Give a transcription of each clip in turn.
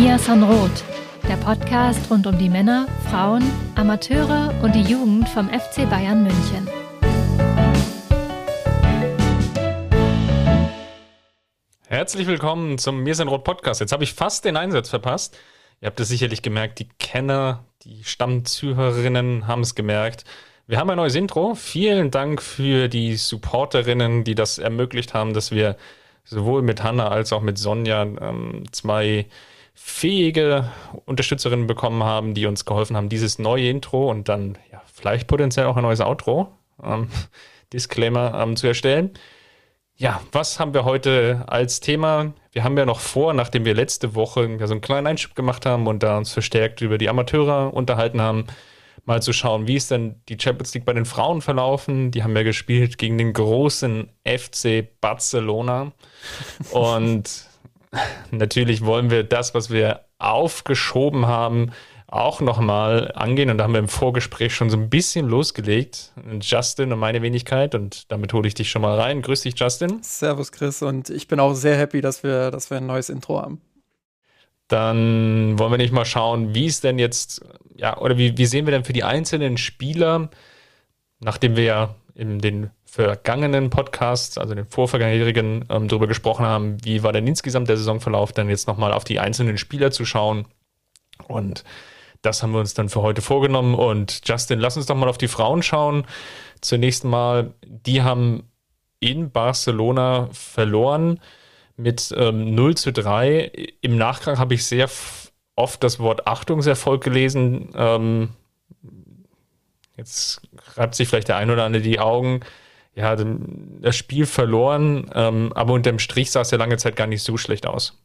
Mia Sanroth, der Podcast rund um die Männer, Frauen, Amateure und die Jugend vom FC Bayern München. Herzlich willkommen zum Mir Sanroth Podcast. Jetzt habe ich fast den Einsatz verpasst. Ihr habt es sicherlich gemerkt, die Kenner, die Stammzuhörerinnen haben es gemerkt. Wir haben ein neues Intro. Vielen Dank für die Supporterinnen, die das ermöglicht haben, dass wir sowohl mit Hanna als auch mit Sonja ähm, zwei fähige Unterstützerinnen bekommen haben, die uns geholfen haben, dieses neue Intro und dann ja, vielleicht potenziell auch ein neues Outro, ähm, Disclaimer, ähm, zu erstellen. Ja, was haben wir heute als Thema? Wir haben ja noch vor, nachdem wir letzte Woche ja so einen kleinen Einschub gemacht haben und da uns verstärkt über die Amateure unterhalten haben, mal zu schauen, wie ist denn die Champions League bei den Frauen verlaufen. Die haben ja gespielt gegen den großen FC Barcelona. Und natürlich wollen wir das, was wir aufgeschoben haben, auch nochmal angehen. Und da haben wir im Vorgespräch schon so ein bisschen losgelegt. Justin und meine Wenigkeit. Und damit hole ich dich schon mal rein. Grüß dich, Justin. Servus, Chris. Und ich bin auch sehr happy, dass wir, dass wir ein neues Intro haben. Dann wollen wir nicht mal schauen, wie es denn jetzt, ja, oder wie, wie sehen wir denn für die einzelnen Spieler, nachdem wir ja in den vergangenen Podcasts, also den vorvergangenen, ähm, darüber gesprochen haben, wie war denn insgesamt der Saisonverlauf, dann jetzt nochmal auf die einzelnen Spieler zu schauen. Und das haben wir uns dann für heute vorgenommen. Und Justin, lass uns doch mal auf die Frauen schauen. Zunächst mal, die haben in Barcelona verloren mit ähm, 0 zu 3. Im Nachgang habe ich sehr oft das Wort Achtungserfolg gelesen. Ähm, jetzt reibt sich vielleicht der ein oder andere die Augen. Ja, das Spiel verloren, ähm, aber unterm Strich sah es ja lange Zeit gar nicht so schlecht aus.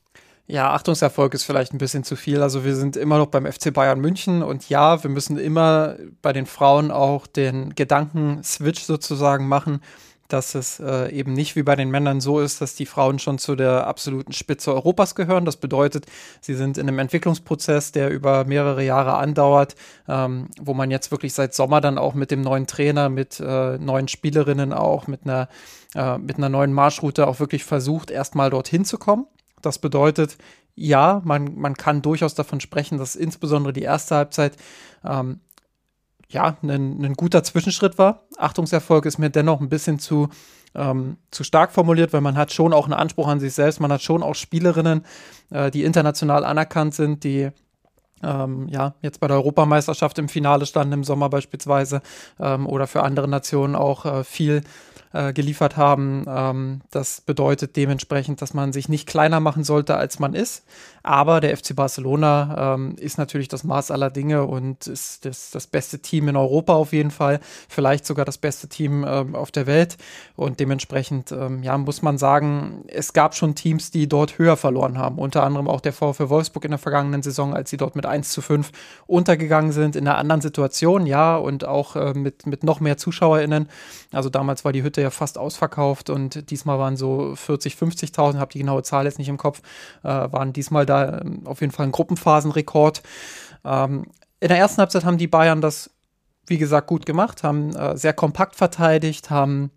Ja, Achtungserfolg ist vielleicht ein bisschen zu viel. Also wir sind immer noch beim FC Bayern München und ja, wir müssen immer bei den Frauen auch den Gedanken-Switch sozusagen machen dass es äh, eben nicht wie bei den Männern so ist, dass die Frauen schon zu der absoluten Spitze Europas gehören. Das bedeutet, sie sind in einem Entwicklungsprozess, der über mehrere Jahre andauert, ähm, wo man jetzt wirklich seit Sommer dann auch mit dem neuen Trainer, mit äh, neuen Spielerinnen auch, mit einer, äh, mit einer neuen Marschroute auch wirklich versucht, erstmal dorthin zu kommen. Das bedeutet, ja, man, man kann durchaus davon sprechen, dass insbesondere die erste Halbzeit ähm, ja, ein, ein guter Zwischenschritt war. Achtungserfolg ist mir dennoch ein bisschen zu, ähm, zu stark formuliert, weil man hat schon auch einen Anspruch an sich selbst. Man hat schon auch Spielerinnen, äh, die international anerkannt sind, die ähm, ja, jetzt bei der Europameisterschaft im Finale standen im Sommer beispielsweise ähm, oder für andere Nationen auch äh, viel äh, geliefert haben. Ähm, das bedeutet dementsprechend, dass man sich nicht kleiner machen sollte, als man ist. Aber der FC Barcelona ähm, ist natürlich das Maß aller Dinge und ist das, das beste Team in Europa auf jeden Fall, vielleicht sogar das beste Team ähm, auf der Welt. Und dementsprechend, ähm, ja, muss man sagen, es gab schon Teams, die dort höher verloren haben. Unter anderem auch der VfL Wolfsburg in der vergangenen Saison, als sie dort mit 1 zu 5 untergegangen sind, in einer anderen Situation, ja, und auch äh, mit, mit noch mehr ZuschauerInnen. Also damals war die Hütte ja fast ausverkauft und diesmal waren so 40, 50.000, habe die genaue Zahl jetzt nicht im Kopf, äh, waren diesmal da ähm, auf jeden Fall ein Gruppenphasenrekord. Ähm, in der ersten Halbzeit haben die Bayern das, wie gesagt, gut gemacht, haben äh, sehr kompakt verteidigt, haben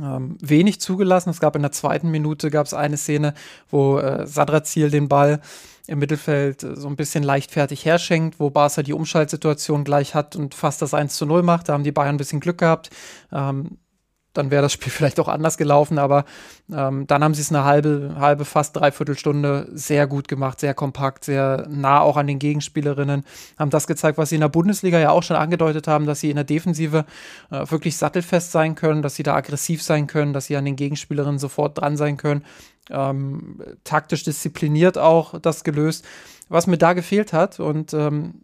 ähm, wenig zugelassen. Es gab in der zweiten Minute gab eine Szene, wo äh, Sadrazil den Ball im Mittelfeld äh, so ein bisschen leichtfertig herschenkt, wo Barca die Umschaltsituation gleich hat und fast das 1 zu 0 macht. Da haben die Bayern ein bisschen Glück gehabt. Ähm, dann wäre das Spiel vielleicht auch anders gelaufen, aber ähm, dann haben sie es eine halbe, halbe, fast dreiviertel Stunde sehr gut gemacht, sehr kompakt, sehr nah auch an den Gegenspielerinnen, haben das gezeigt, was sie in der Bundesliga ja auch schon angedeutet haben, dass sie in der Defensive äh, wirklich sattelfest sein können, dass sie da aggressiv sein können, dass sie an den Gegenspielerinnen sofort dran sein können, ähm, taktisch diszipliniert auch das gelöst. Was mir da gefehlt hat und ähm,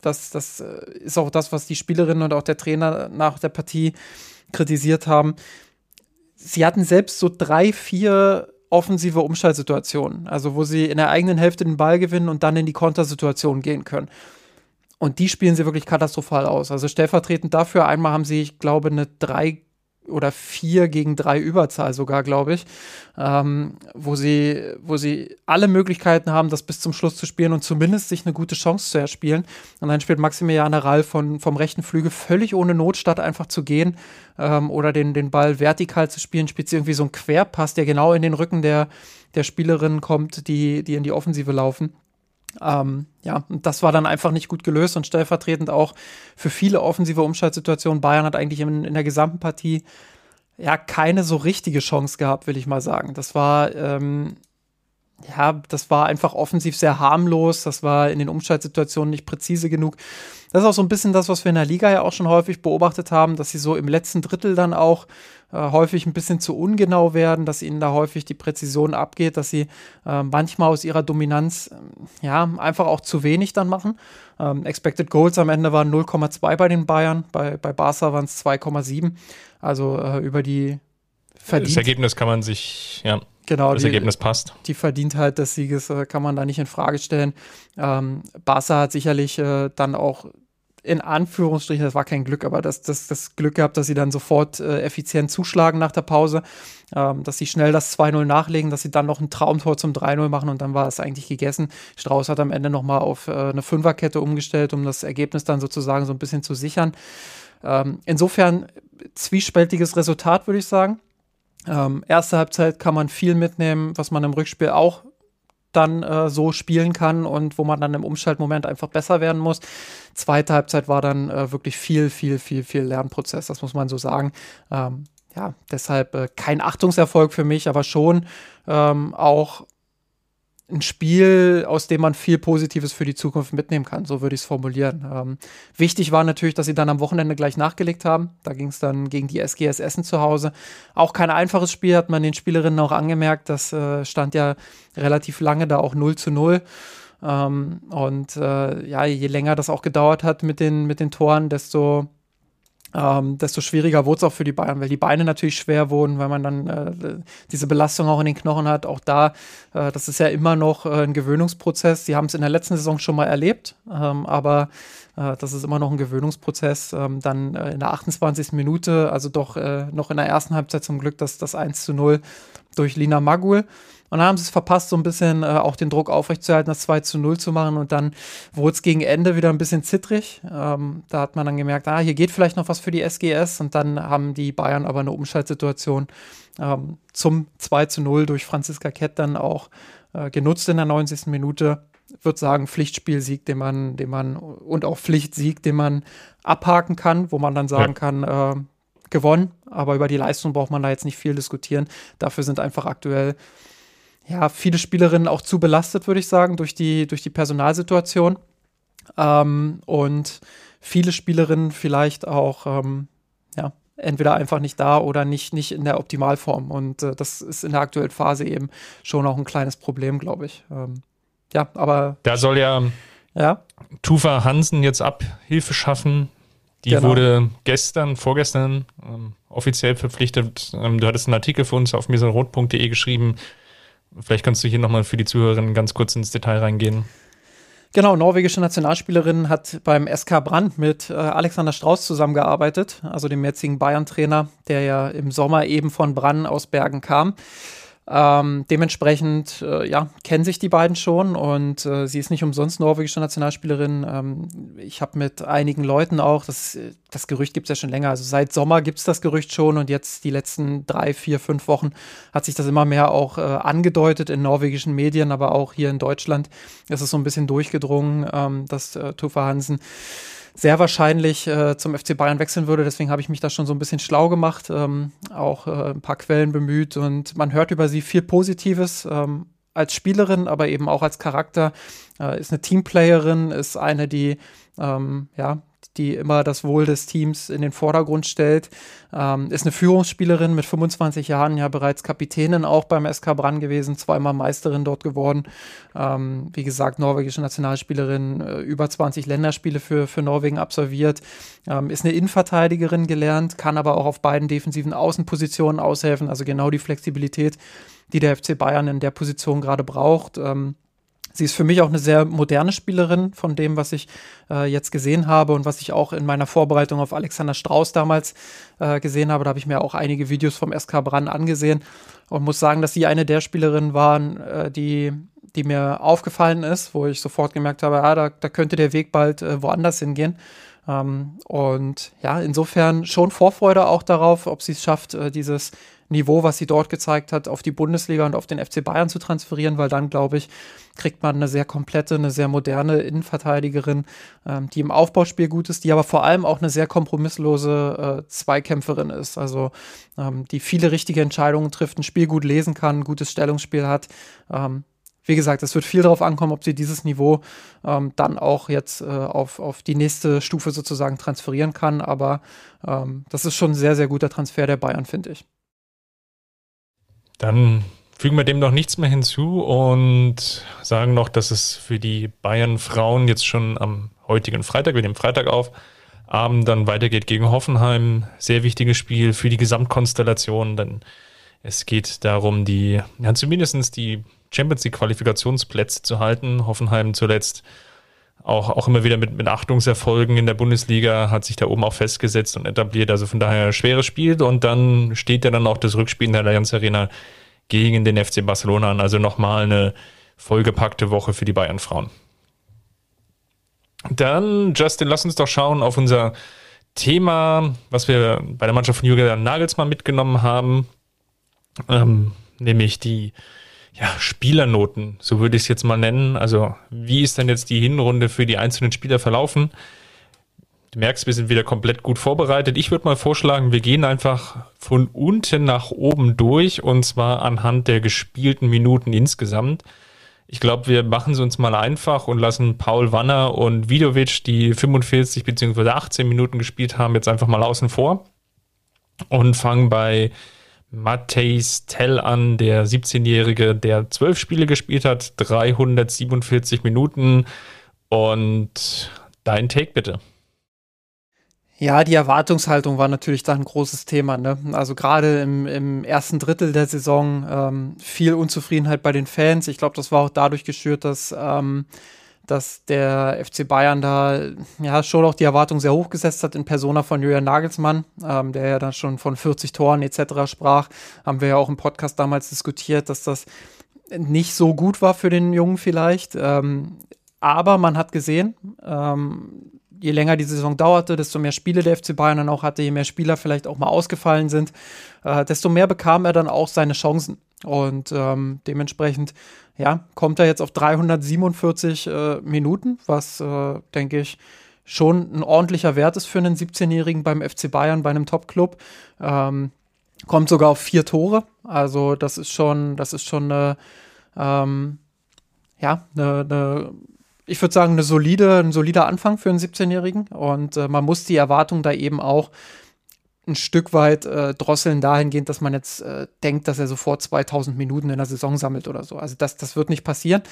das, das äh, ist auch das, was die Spielerinnen und auch der Trainer nach der Partie kritisiert haben. Sie hatten selbst so drei, vier offensive Umschaltsituationen, also wo sie in der eigenen Hälfte den Ball gewinnen und dann in die Kontersituation gehen können. Und die spielen sie wirklich katastrophal aus. Also stellvertretend dafür, einmal haben sie, ich glaube, eine drei oder vier gegen drei Überzahl sogar, glaube ich, ähm, wo, sie, wo sie alle Möglichkeiten haben, das bis zum Schluss zu spielen und zumindest sich eine gute Chance zu erspielen. Und dann spielt Maximilian Rall von, vom rechten Flügel völlig ohne Not, statt einfach zu gehen ähm, oder den, den Ball vertikal zu spielen, spielt sie irgendwie so einen Querpass, der genau in den Rücken der, der Spielerinnen kommt, die, die in die Offensive laufen. Ähm, ja, und das war dann einfach nicht gut gelöst und stellvertretend auch für viele offensive Umschaltsituationen. Bayern hat eigentlich in, in der gesamten Partie ja keine so richtige Chance gehabt, will ich mal sagen. Das war ähm, ja, das war einfach offensiv sehr harmlos. Das war in den Umschaltsituationen nicht präzise genug. Das ist auch so ein bisschen das, was wir in der Liga ja auch schon häufig beobachtet haben, dass sie so im letzten Drittel dann auch äh, häufig ein bisschen zu ungenau werden, dass ihnen da häufig die Präzision abgeht, dass sie äh, manchmal aus ihrer Dominanz äh, ja einfach auch zu wenig dann machen. Ähm, Expected Goals am Ende waren 0,2 bei den Bayern, bei, bei Barca waren es 2,7. Also äh, über die verdient. Das Ergebnis kann man sich, ja. Genau, das die, Ergebnis passt. Die Verdientheit des Sieges äh, kann man da nicht in Frage stellen. Ähm, Barca hat sicherlich äh, dann auch in Anführungsstrichen, das war kein Glück, aber das, das, das Glück gehabt, dass sie dann sofort äh, effizient zuschlagen nach der Pause, ähm, dass sie schnell das 2-0 nachlegen, dass sie dann noch ein Traumtor zum 3-0 machen und dann war es eigentlich gegessen. Strauß hat am Ende nochmal auf äh, eine Fünferkette umgestellt, um das Ergebnis dann sozusagen so ein bisschen zu sichern. Ähm, insofern zwiespältiges Resultat, würde ich sagen. Ähm, erste Halbzeit kann man viel mitnehmen, was man im Rückspiel auch dann äh, so spielen kann und wo man dann im Umschaltmoment einfach besser werden muss. Zweite Halbzeit war dann äh, wirklich viel, viel, viel, viel Lernprozess, das muss man so sagen. Ähm, ja, deshalb äh, kein Achtungserfolg für mich, aber schon ähm, auch ein Spiel, aus dem man viel Positives für die Zukunft mitnehmen kann, so würde ich es formulieren. Ähm, wichtig war natürlich, dass sie dann am Wochenende gleich nachgelegt haben. Da ging es dann gegen die SGS Essen zu Hause. Auch kein einfaches Spiel, hat man den Spielerinnen auch angemerkt. Das äh, stand ja relativ lange da auch 0 zu 0. Ähm, und äh, ja, je länger das auch gedauert hat mit den, mit den Toren, desto ähm, desto schwieriger wurde es auch für die Bayern, weil die Beine natürlich schwer wurden, weil man dann äh, diese Belastung auch in den Knochen hat. Auch da, äh, das ist ja immer noch äh, ein Gewöhnungsprozess. Sie haben es in der letzten Saison schon mal erlebt, ähm, aber äh, das ist immer noch ein Gewöhnungsprozess. Ähm, dann äh, in der 28. Minute, also doch äh, noch in der ersten Halbzeit zum Glück, das, das 1 zu 0 durch Lina Magul. Und dann haben sie es verpasst, so ein bisschen äh, auch den Druck aufrechtzuerhalten, das 2 zu 0 zu machen. Und dann wurde es gegen Ende wieder ein bisschen zittrig. Ähm, da hat man dann gemerkt, ah, hier geht vielleicht noch was für die SGS. Und dann haben die Bayern aber eine Umschaltsituation ähm, zum 2 zu 0 durch Franziska Kett dann auch äh, genutzt in der 90. Minute. Ich würde sagen, Pflichtspielsieg, den man, den man und auch Pflichtsieg, den man abhaken kann, wo man dann sagen ja. kann, äh, gewonnen, aber über die Leistung braucht man da jetzt nicht viel diskutieren. Dafür sind einfach aktuell ja, viele Spielerinnen auch zu belastet, würde ich sagen, durch die, durch die Personalsituation. Ähm, und viele Spielerinnen vielleicht auch, ähm, ja, entweder einfach nicht da oder nicht, nicht in der Optimalform. Und äh, das ist in der aktuellen Phase eben schon auch ein kleines Problem, glaube ich. Ähm, ja, aber. Da soll ja, ja Tufa Hansen jetzt Abhilfe schaffen. Die genau. wurde gestern, vorgestern ähm, offiziell verpflichtet. Ähm, du hattest einen Artikel für uns auf mesenrot.de geschrieben. Vielleicht kannst du hier nochmal für die Zuhörerinnen ganz kurz ins Detail reingehen. Genau, norwegische Nationalspielerin hat beim SK Brand mit äh, Alexander Strauß zusammengearbeitet, also dem jetzigen Bayern-Trainer, der ja im Sommer eben von Brann aus Bergen kam. Ähm, dementsprechend, äh, ja, kennen sich die beiden schon und äh, sie ist nicht umsonst norwegische Nationalspielerin. Ähm, ich habe mit einigen Leuten auch, das, das Gerücht gibt es ja schon länger, also seit Sommer gibt es das Gerücht schon und jetzt die letzten drei, vier, fünf Wochen hat sich das immer mehr auch äh, angedeutet in norwegischen Medien, aber auch hier in Deutschland ist es so ein bisschen durchgedrungen, ähm, dass äh, Tufa Hansen sehr wahrscheinlich äh, zum FC Bayern wechseln würde. Deswegen habe ich mich da schon so ein bisschen schlau gemacht, ähm, auch äh, ein paar Quellen bemüht und man hört über sie viel Positives. Ähm, als Spielerin, aber eben auch als Charakter, äh, ist eine Teamplayerin, ist eine, die ähm, ja die immer das Wohl des Teams in den Vordergrund stellt. Ähm, ist eine Führungsspielerin mit 25 Jahren, ja bereits Kapitänin auch beim SK Brann gewesen, zweimal Meisterin dort geworden. Ähm, wie gesagt, norwegische Nationalspielerin, äh, über 20 Länderspiele für, für Norwegen absolviert. Ähm, ist eine Innenverteidigerin gelernt, kann aber auch auf beiden defensiven Außenpositionen aushelfen. Also genau die Flexibilität, die der FC Bayern in der Position gerade braucht. Ähm, Sie ist für mich auch eine sehr moderne Spielerin von dem, was ich äh, jetzt gesehen habe und was ich auch in meiner Vorbereitung auf Alexander Strauß damals äh, gesehen habe. Da habe ich mir auch einige Videos vom SK Brann angesehen und muss sagen, dass sie eine der Spielerinnen waren, äh, die, die mir aufgefallen ist, wo ich sofort gemerkt habe, ah, da, da könnte der Weg bald äh, woanders hingehen. Ähm, und ja, insofern schon Vorfreude auch darauf, ob sie es schafft, äh, dieses Niveau, was sie dort gezeigt hat, auf die Bundesliga und auf den FC Bayern zu transferieren, weil dann, glaube ich, kriegt man eine sehr komplette, eine sehr moderne Innenverteidigerin, ähm, die im Aufbauspiel gut ist, die aber vor allem auch eine sehr kompromisslose äh, Zweikämpferin ist. Also ähm, die viele richtige Entscheidungen trifft, ein Spiel gut lesen kann, ein gutes Stellungsspiel hat. Ähm, wie gesagt, es wird viel darauf ankommen, ob sie dieses Niveau ähm, dann auch jetzt äh, auf, auf die nächste Stufe sozusagen transferieren kann. Aber ähm, das ist schon ein sehr, sehr guter Transfer der Bayern, finde ich. Dann fügen wir dem noch nichts mehr hinzu und sagen noch, dass es für die Bayern Frauen jetzt schon am heutigen Freitag, wir nehmen Freitag auf, Abend dann weitergeht gegen Hoffenheim. Sehr wichtiges Spiel für die Gesamtkonstellation, denn es geht darum, die, ja, zumindest die Champions League Qualifikationsplätze zu halten. Hoffenheim zuletzt auch, auch immer wieder mit, mit Achtungserfolgen in der Bundesliga hat sich da oben auch festgesetzt und etabliert. Also von daher schweres Spiel und dann steht ja dann auch das Rückspiel in der Allianz Arena gegen den FC Barcelona an. Also nochmal eine vollgepackte Woche für die Bayern Frauen. Dann, Justin, lass uns doch schauen auf unser Thema, was wir bei der Mannschaft von Julian Nagelsmann mitgenommen haben, ähm, nämlich die ja, Spielernoten, so würde ich es jetzt mal nennen. Also, wie ist denn jetzt die Hinrunde für die einzelnen Spieler verlaufen? Du merkst, wir sind wieder komplett gut vorbereitet. Ich würde mal vorschlagen, wir gehen einfach von unten nach oben durch und zwar anhand der gespielten Minuten insgesamt. Ich glaube, wir machen es uns mal einfach und lassen Paul Wanner und Vidovic, die 45 bzw. 18 Minuten gespielt haben, jetzt einfach mal außen vor und fangen bei Matthijs Tell an, der 17-Jährige, der zwölf Spiele gespielt hat, 347 Minuten. Und dein Take bitte. Ja, die Erwartungshaltung war natürlich da ein großes Thema. Ne? Also gerade im, im, ersten Drittel der Saison ähm, viel Unzufriedenheit bei den Fans. Ich glaube, das war auch dadurch geschürt, dass ähm, dass der FC Bayern da ja schon auch die Erwartung sehr hoch gesetzt hat in Persona von Julian Nagelsmann, ähm, der ja dann schon von 40 Toren etc. sprach. Haben wir ja auch im Podcast damals diskutiert, dass das nicht so gut war für den Jungen vielleicht. Ähm, aber man hat gesehen, ähm, je länger die Saison dauerte, desto mehr Spiele der FC Bayern dann auch hatte, je mehr Spieler vielleicht auch mal ausgefallen sind, äh, desto mehr bekam er dann auch seine Chancen. Und ähm, dementsprechend, ja, kommt er jetzt auf 347 äh, Minuten, was, äh, denke ich, schon ein ordentlicher Wert ist für einen 17-Jährigen beim FC Bayern, bei einem Top-Club. Ähm, kommt sogar auf vier Tore. Also, das ist schon, das ist schon eine, ähm, ja, eine, eine ich würde sagen, eine solide, ein solider Anfang für einen 17-Jährigen. Und äh, man muss die Erwartung da eben auch ein Stück weit äh, drosseln dahingehend, dass man jetzt äh, denkt, dass er sofort 2000 Minuten in der Saison sammelt oder so. Also das, das wird nicht passieren.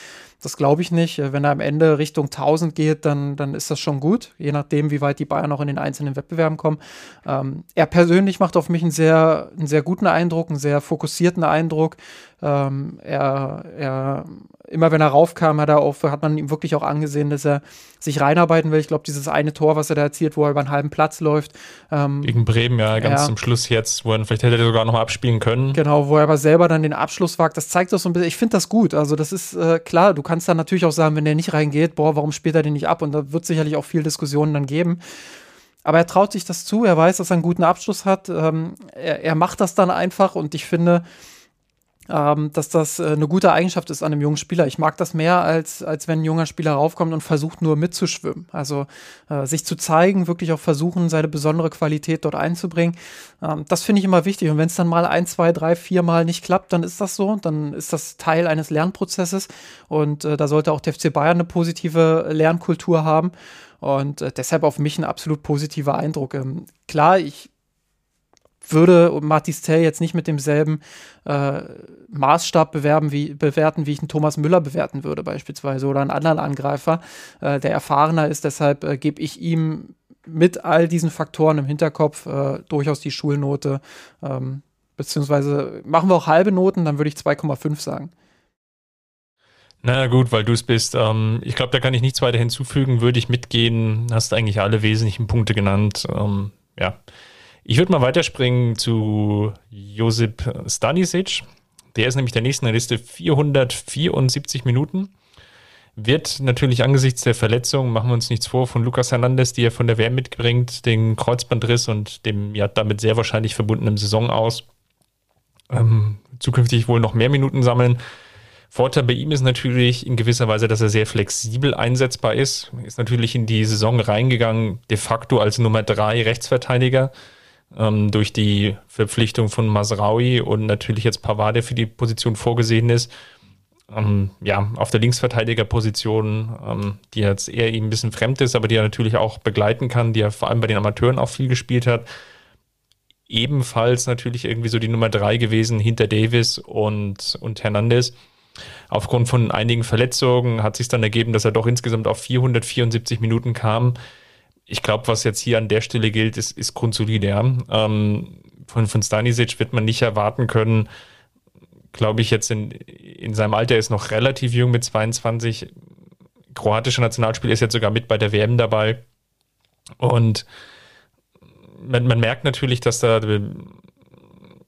Das glaube ich nicht. Äh, wenn er am Ende Richtung 1000 geht, dann, dann ist das schon gut, je nachdem, wie weit die Bayern auch in den einzelnen Wettbewerben kommen. Ähm, er persönlich macht auf mich einen sehr, einen sehr guten Eindruck, einen sehr fokussierten Eindruck. Ähm, er, er, immer wenn er raufkam, hat, er auf, hat man ihm wirklich auch angesehen, dass er sich reinarbeiten will. Ich glaube, dieses eine Tor, was er da erzielt, wo er über einen halben Platz läuft. Ähm, Gegen Bremen, ja, ganz ja. zum Schluss jetzt, wo er vielleicht hätte er sogar noch abspielen können. Genau, wo er aber selber dann den Abschluss wagt. Das zeigt doch so ein bisschen, ich finde das gut. Also, das ist äh, klar, du kannst dann natürlich auch sagen, wenn der nicht reingeht, boah, warum spielt er den nicht ab? Und da wird sicherlich auch viel Diskussionen dann geben. Aber er traut sich das zu, er weiß, dass er einen guten Abschluss hat. Ähm, er, er macht das dann einfach und ich finde, ähm, dass das äh, eine gute Eigenschaft ist an einem jungen Spieler. Ich mag das mehr, als, als wenn ein junger Spieler raufkommt und versucht nur mitzuschwimmen. Also äh, sich zu zeigen, wirklich auch versuchen, seine besondere Qualität dort einzubringen. Ähm, das finde ich immer wichtig. Und wenn es dann mal ein, zwei, drei, vier Mal nicht klappt, dann ist das so. Dann ist das Teil eines Lernprozesses. Und äh, da sollte auch der FC Bayern eine positive Lernkultur haben. Und äh, deshalb auf mich ein absolut positiver Eindruck. Ähm, klar, ich würde Matis Tell jetzt nicht mit demselben äh, Maßstab bewerben, wie, bewerten, wie ich einen Thomas Müller bewerten würde, beispielsweise, oder einen anderen Angreifer, äh, der erfahrener ist. Deshalb äh, gebe ich ihm mit all diesen Faktoren im Hinterkopf äh, durchaus die Schulnote. Ähm, beziehungsweise machen wir auch halbe Noten, dann würde ich 2,5 sagen. Na gut, weil du es bist. Ähm, ich glaube, da kann ich nichts weiter hinzufügen. Würde ich mitgehen. Hast eigentlich alle wesentlichen Punkte genannt. Ähm, ja. Ich würde mal weiterspringen zu Josip Stanisic. Der ist nämlich der nächsten Liste 474 Minuten. wird natürlich angesichts der Verletzung, machen wir uns nichts vor, von Lucas Hernandez, die er von der WM mitbringt, den Kreuzbandriss und dem ja damit sehr wahrscheinlich verbundenen Saison aus, ähm, zukünftig wohl noch mehr Minuten sammeln. Vorteil bei ihm ist natürlich in gewisser Weise, dass er sehr flexibel einsetzbar ist. Ist natürlich in die Saison reingegangen, de facto als Nummer drei Rechtsverteidiger ähm, durch die Verpflichtung von Masraui und natürlich jetzt Pavade für die Position vorgesehen ist. Ähm, ja, auf der Linksverteidigerposition, ähm, die jetzt eher ihm ein bisschen fremd ist, aber die er natürlich auch begleiten kann, die er vor allem bei den Amateuren auch viel gespielt hat. Ebenfalls natürlich irgendwie so die Nummer drei gewesen hinter Davis und, und Hernandez. Aufgrund von einigen Verletzungen hat sich dann ergeben, dass er doch insgesamt auf 474 Minuten kam. Ich glaube, was jetzt hier an der Stelle gilt, ist, ist grundsolide. Ja. Ähm, von, von Stanisic wird man nicht erwarten können, glaube ich, jetzt in, in seinem Alter ist noch relativ jung mit 22. Kroatische Nationalspiel ist jetzt sogar mit bei der WM dabei. Und man, man merkt natürlich, dass da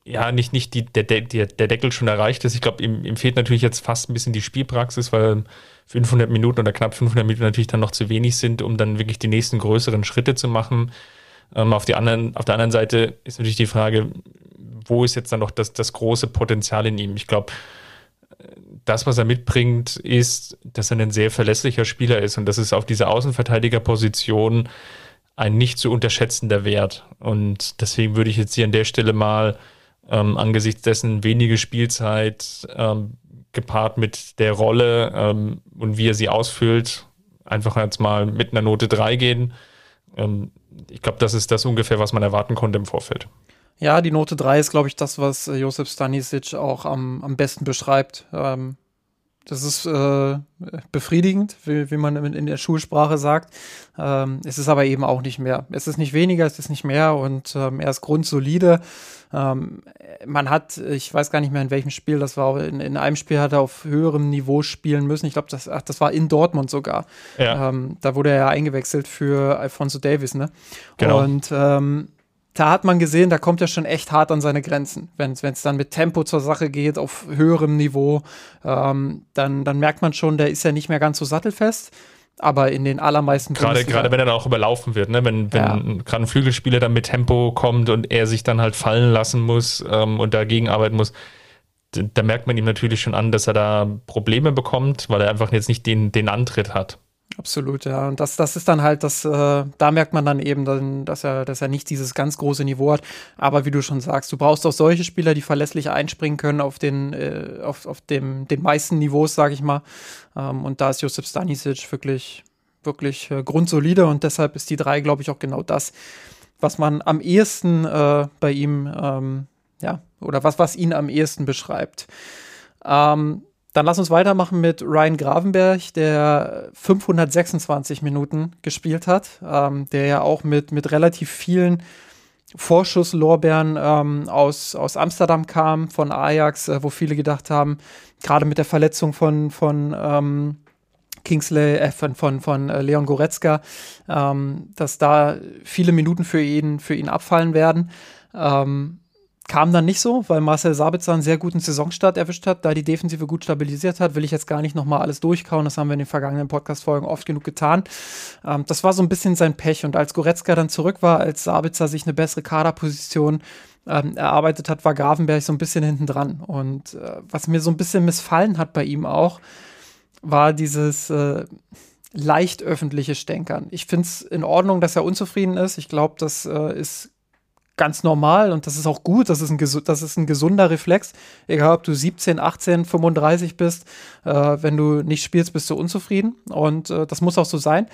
ja, nicht, nicht die, der, der, der Deckel schon erreicht ist. Ich glaube, ihm, ihm fehlt natürlich jetzt fast ein bisschen die Spielpraxis, weil 500 Minuten oder knapp 500 Minuten natürlich dann noch zu wenig sind, um dann wirklich die nächsten größeren Schritte zu machen. Ähm, auf, die anderen, auf der anderen Seite ist natürlich die Frage, wo ist jetzt dann noch das, das große Potenzial in ihm? Ich glaube, das, was er mitbringt, ist, dass er ein sehr verlässlicher Spieler ist und das ist auf dieser Außenverteidigerposition ein nicht zu unterschätzender Wert. Und deswegen würde ich jetzt hier an der Stelle mal ähm, angesichts dessen wenige Spielzeit ähm, gepaart mit der Rolle ähm, und wie er sie ausfüllt, einfach jetzt mal mit einer Note 3 gehen. Ähm, ich glaube, das ist das ungefähr, was man erwarten konnte im Vorfeld. Ja, die Note 3 ist, glaube ich, das, was äh, Josef Stanisic auch am, am besten beschreibt. Ähm, das ist äh, befriedigend, wie, wie man in, in, der Schulsprache sagt. Ähm, es ist aber eben auch nicht mehr. Es ist nicht weniger, es ist nicht mehr und ähm, er ist grundsolide. Ähm, man hat, ich weiß gar nicht mehr in welchem Spiel, das war in, in einem Spiel hat er auf höherem Niveau spielen müssen. Ich glaube, das, das war in Dortmund sogar. Ja. Ähm, da wurde er ja eingewechselt für Alfonso Davis, ne? Genau. Und ähm, da hat man gesehen, da kommt er schon echt hart an seine Grenzen. Wenn es dann mit Tempo zur Sache geht, auf höherem Niveau, ähm, dann, dann merkt man schon, der ist ja nicht mehr ganz so sattelfest. Aber in den allermeisten Gerade, gerade wenn er dann auch überlaufen wird, ne? wenn, wenn ja. gerade ein Flügelspieler dann mit Tempo kommt und er sich dann halt fallen lassen muss ähm, und dagegen arbeiten muss, da merkt man ihm natürlich schon an, dass er da Probleme bekommt, weil er einfach jetzt nicht den, den Antritt hat. Absolut, ja. Und das, das ist dann halt, das, äh, da merkt man dann eben, dann, dass, er, dass er nicht dieses ganz große Niveau hat. Aber wie du schon sagst, du brauchst auch solche Spieler, die verlässlich einspringen können auf den, äh, auf, auf dem, den meisten Niveaus, sage ich mal. Ähm, und da ist Josip Stanisic wirklich, wirklich äh, grundsolide und deshalb ist die drei, glaube ich, auch genau das, was man am ehesten äh, bei ihm, ähm, ja, oder was, was ihn am ehesten beschreibt. Ähm, dann lass uns weitermachen mit Ryan Gravenberg, der 526 Minuten gespielt hat, ähm, der ja auch mit, mit relativ vielen Vorschusslorbeeren ähm, aus, aus Amsterdam kam, von Ajax, äh, wo viele gedacht haben, gerade mit der Verletzung von, von ähm, Kingsley, äh, von, von, von äh, Leon Goretzka, ähm, dass da viele Minuten für ihn, für ihn abfallen werden. Ähm, Kam dann nicht so, weil Marcel Sabitzer einen sehr guten Saisonstart erwischt hat, da die Defensive gut stabilisiert hat, will ich jetzt gar nicht nochmal alles durchkauen. Das haben wir in den vergangenen Podcast-Folgen oft genug getan. Ähm, das war so ein bisschen sein Pech. Und als Goretzka dann zurück war, als Sabitzer sich eine bessere Kaderposition ähm, erarbeitet hat, war Gravenberg so ein bisschen hinten dran. Und äh, was mir so ein bisschen missfallen hat bei ihm auch, war dieses äh, leicht öffentliche Stänkern. Ich finde es in Ordnung, dass er unzufrieden ist. Ich glaube, das äh, ist ganz normal und das ist auch gut, das ist ein, das ist ein gesunder Reflex. Egal, ob du 17, 18, 35 bist, äh, wenn du nicht spielst, bist du unzufrieden und äh, das muss auch so sein.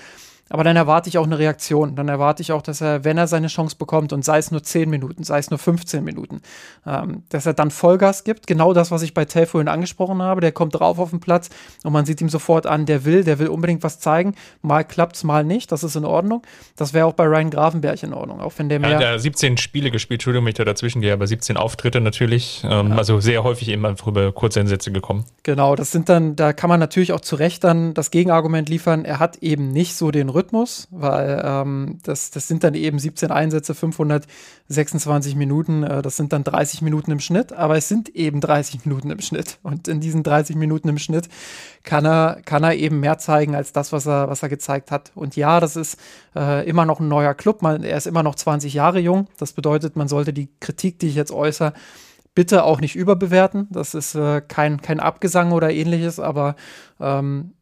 Aber dann erwarte ich auch eine Reaktion. Dann erwarte ich auch, dass er, wenn er seine Chance bekommt, und sei es nur 10 Minuten, sei es nur 15 Minuten, ähm, dass er dann Vollgas gibt. Genau das, was ich bei Tell vorhin angesprochen habe. Der kommt drauf auf den Platz und man sieht ihm sofort an, der will, der will unbedingt was zeigen. Mal klappt es, mal nicht. Das ist in Ordnung. Das wäre auch bei Ryan Grafenberg in Ordnung. Auch wenn der mehr. Ja, der 17 Spiele gespielt, Entschuldigung, wenn ich da dazwischen gehe, aber 17 Auftritte natürlich. Ähm, ja. Also sehr häufig eben einfach über kurze Einsätze gekommen. Genau, das sind dann, da kann man natürlich auch zu Recht dann das Gegenargument liefern. Er hat eben nicht so den Rücken Rhythmus, weil ähm, das, das sind dann eben 17 Einsätze, 526 Minuten, äh, das sind dann 30 Minuten im Schnitt, aber es sind eben 30 Minuten im Schnitt. Und in diesen 30 Minuten im Schnitt kann er, kann er eben mehr zeigen als das, was er, was er gezeigt hat. Und ja, das ist äh, immer noch ein neuer Club, man, er ist immer noch 20 Jahre jung. Das bedeutet, man sollte die Kritik, die ich jetzt äußere, bitte auch nicht überbewerten. Das ist äh, kein, kein Abgesang oder ähnliches, aber ähm,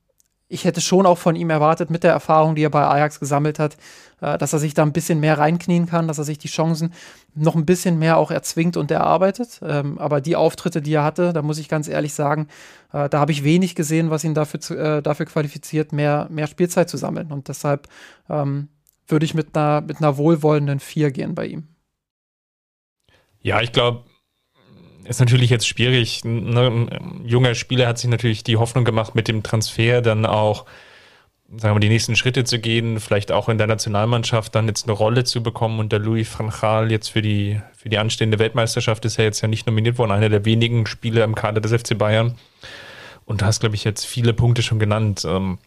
ich hätte schon auch von ihm erwartet, mit der Erfahrung, die er bei Ajax gesammelt hat, äh, dass er sich da ein bisschen mehr reinknien kann, dass er sich die Chancen noch ein bisschen mehr auch erzwingt und erarbeitet. Ähm, aber die Auftritte, die er hatte, da muss ich ganz ehrlich sagen, äh, da habe ich wenig gesehen, was ihn dafür, äh, dafür qualifiziert, mehr, mehr Spielzeit zu sammeln. Und deshalb ähm, würde ich mit einer, mit einer wohlwollenden Vier gehen bei ihm. Ja, ich glaube, ist natürlich jetzt schwierig. Ne? Ein junger Spieler hat sich natürlich die Hoffnung gemacht, mit dem Transfer dann auch, sagen wir, die nächsten Schritte zu gehen, vielleicht auch in der Nationalmannschaft dann jetzt eine Rolle zu bekommen. Und der Louis van Gaal jetzt für die, für die anstehende Weltmeisterschaft ist er jetzt ja nicht nominiert worden, einer der wenigen Spieler im Kader des FC Bayern. Und du hast, glaube ich, jetzt viele Punkte schon genannt. Ähm,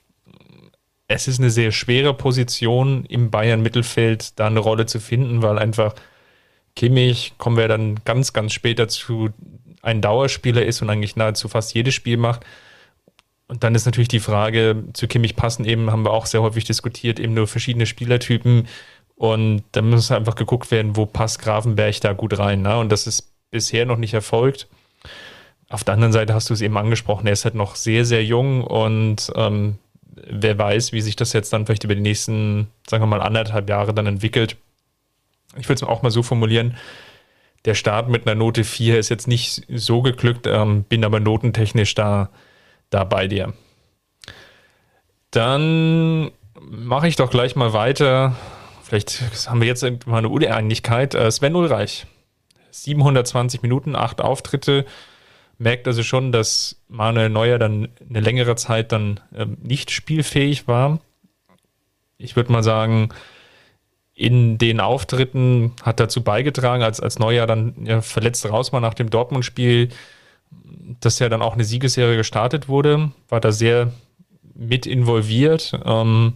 es ist eine sehr schwere Position im Bayern-Mittelfeld, da eine Rolle zu finden, weil einfach Kimmich, kommen wir dann ganz, ganz spät dazu, ein Dauerspieler ist und eigentlich nahezu fast jedes Spiel macht. Und dann ist natürlich die Frage, zu Kimmich passen eben, haben wir auch sehr häufig diskutiert, eben nur verschiedene Spielertypen. Und da muss einfach geguckt werden, wo passt Grafenberg da gut rein. Ne? Und das ist bisher noch nicht erfolgt. Auf der anderen Seite hast du es eben angesprochen, er ist halt noch sehr, sehr jung und ähm, wer weiß, wie sich das jetzt dann vielleicht über die nächsten, sagen wir mal, anderthalb Jahre dann entwickelt ich würde es auch mal so formulieren, der Start mit einer Note 4 ist jetzt nicht so geglückt, ähm, bin aber notentechnisch da, da bei dir. Dann mache ich doch gleich mal weiter. Vielleicht haben wir jetzt mal eine Uneinigkeit. Äh, Sven Ulreich, 720 Minuten, 8 Auftritte. Merkt also schon, dass Manuel Neuer dann eine längere Zeit dann ähm, nicht spielfähig war. Ich würde mal sagen, in den Auftritten hat dazu beigetragen, als, als Neuer dann ja, verletzt raus war nach dem Dortmund-Spiel, dass ja dann auch eine Siegesserie gestartet wurde, war da sehr mit involviert. Ähm,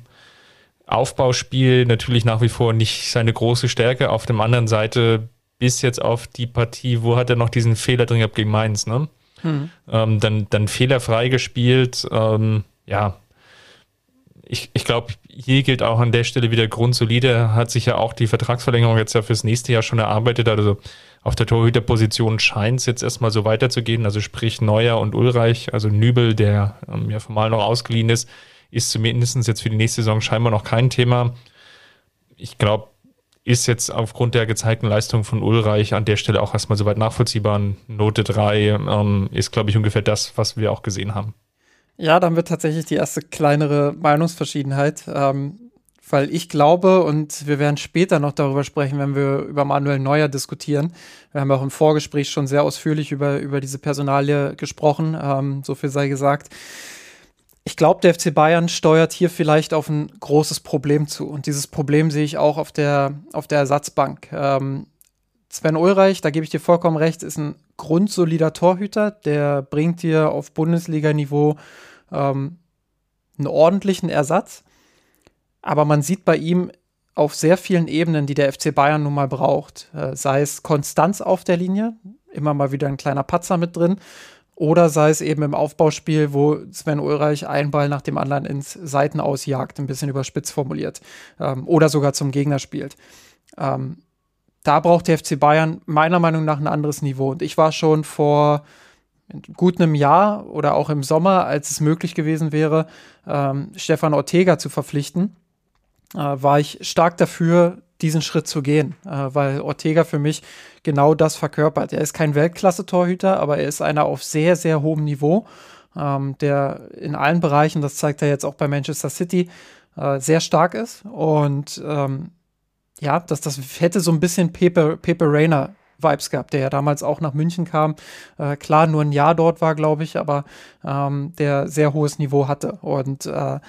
Aufbauspiel natürlich nach wie vor nicht seine große Stärke. Auf der anderen Seite bis jetzt auf die Partie, wo hat er noch diesen Fehler drin gehabt gegen Mainz, ne? Mhm. Ähm, dann, dann fehlerfrei gespielt. Ähm, ja, ich, ich glaube, hier gilt auch an der Stelle wieder grundsolide, hat sich ja auch die Vertragsverlängerung jetzt ja fürs nächste Jahr schon erarbeitet. Also auf der Torhüterposition scheint es jetzt erstmal so weiterzugehen. Also sprich Neuer und Ulreich, also Nübel, der ähm, ja formal noch ausgeliehen ist, ist zumindest jetzt für die nächste Saison scheinbar noch kein Thema. Ich glaube, ist jetzt aufgrund der gezeigten Leistung von Ulreich an der Stelle auch erstmal soweit nachvollziehbar. Note 3 ähm, ist, glaube ich, ungefähr das, was wir auch gesehen haben. Ja, dann wird tatsächlich die erste kleinere Meinungsverschiedenheit, ähm, weil ich glaube, und wir werden später noch darüber sprechen, wenn wir über Manuel Neuer diskutieren. Wir haben auch im Vorgespräch schon sehr ausführlich über, über diese Personalie gesprochen, ähm, so viel sei gesagt. Ich glaube, der FC Bayern steuert hier vielleicht auf ein großes Problem zu. Und dieses Problem sehe ich auch auf der, auf der Ersatzbank. Ähm, Sven Ulreich, da gebe ich dir vollkommen recht, ist ein grundsolider Torhüter. Der bringt dir auf Bundesliga-Niveau ähm, einen ordentlichen Ersatz. Aber man sieht bei ihm auf sehr vielen Ebenen, die der FC Bayern nun mal braucht. Äh, sei es Konstanz auf der Linie, immer mal wieder ein kleiner Patzer mit drin. Oder sei es eben im Aufbauspiel, wo Sven Ulreich einen Ball nach dem anderen ins Seiten ausjagt, ein bisschen überspitzt formuliert. Ähm, oder sogar zum Gegner spielt. Ähm, da braucht der FC Bayern meiner Meinung nach ein anderes Niveau. Und ich war schon vor gut einem Jahr oder auch im Sommer, als es möglich gewesen wäre, ähm, Stefan Ortega zu verpflichten, äh, war ich stark dafür, diesen Schritt zu gehen, äh, weil Ortega für mich genau das verkörpert. Er ist kein Weltklasse-Torhüter, aber er ist einer auf sehr, sehr hohem Niveau, ähm, der in allen Bereichen, das zeigt er jetzt auch bei Manchester City, äh, sehr stark ist und ähm, ja, das, das hätte so ein bisschen Pepe, Pepe Reina Vibes gehabt, der ja damals auch nach München kam. Äh, klar, nur ein Jahr dort war, glaube ich, aber ähm, der sehr hohes Niveau hatte. Und äh,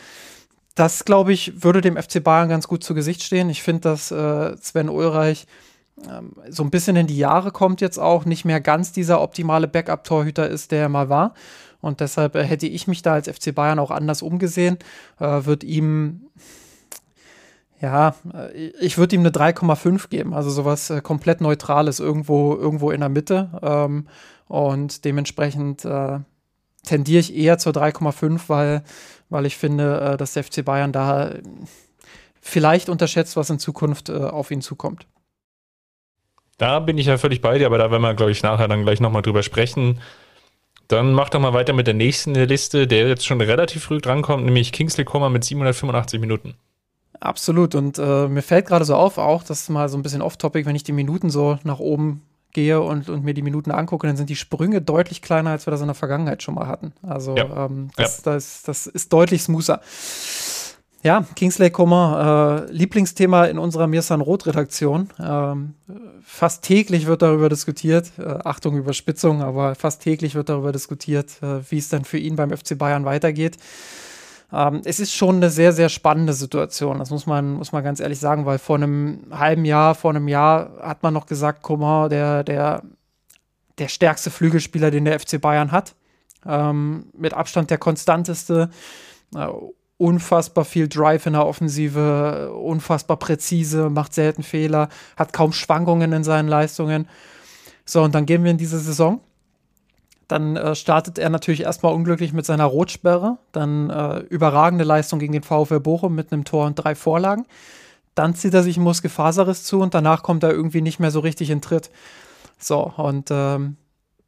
das, glaube ich, würde dem FC Bayern ganz gut zu Gesicht stehen. Ich finde, dass äh, Sven Ulreich ähm, so ein bisschen in die Jahre kommt jetzt auch, nicht mehr ganz dieser optimale Backup-Torhüter ist, der er mal war. Und deshalb äh, hätte ich mich da als FC Bayern auch anders umgesehen. Äh, wird ihm Ja, äh, ich würde ihm eine 3,5 geben, also sowas äh, komplett Neutrales irgendwo, irgendwo in der Mitte. Ähm, und dementsprechend äh, tendiere ich eher zur 3,5, weil, weil ich finde, äh, dass der FC Bayern da vielleicht unterschätzt, was in Zukunft äh, auf ihn zukommt. Da bin ich ja völlig bei dir, aber da werden wir, glaube ich, nachher dann gleich nochmal drüber sprechen. Dann mach doch mal weiter mit der nächsten Liste, der jetzt schon relativ früh drankommt, nämlich Kingsley Coman mit 785 Minuten. Absolut. Und äh, mir fällt gerade so auf, auch das ist mal so ein bisschen off-topic, wenn ich die Minuten so nach oben gehe und, und mir die Minuten angucke, dann sind die Sprünge deutlich kleiner, als wir das in der Vergangenheit schon mal hatten. Also ja. ähm, das, ja. das, das ist deutlich smoother. Ja, Kingsley Coman, äh, Lieblingsthema in unserer Mirsan Roth Redaktion. Ähm, fast täglich wird darüber diskutiert. Äh, Achtung, Überspitzung, aber fast täglich wird darüber diskutiert, äh, wie es dann für ihn beim FC Bayern weitergeht. Ähm, es ist schon eine sehr, sehr spannende Situation. Das muss man, muss man ganz ehrlich sagen, weil vor einem halben Jahr, vor einem Jahr hat man noch gesagt, Coman, der, der, der stärkste Flügelspieler, den der FC Bayern hat. Ähm, mit Abstand der konstanteste. Äh, unfassbar viel Drive in der Offensive, unfassbar präzise, macht selten Fehler, hat kaum Schwankungen in seinen Leistungen. So, und dann gehen wir in diese Saison. Dann äh, startet er natürlich erstmal unglücklich mit seiner Rotsperre. Dann äh, überragende Leistung gegen den VfL Bochum mit einem Tor und drei Vorlagen. Dann zieht er sich einen Muskelfaserriss zu und danach kommt er irgendwie nicht mehr so richtig in Tritt. So, und ähm,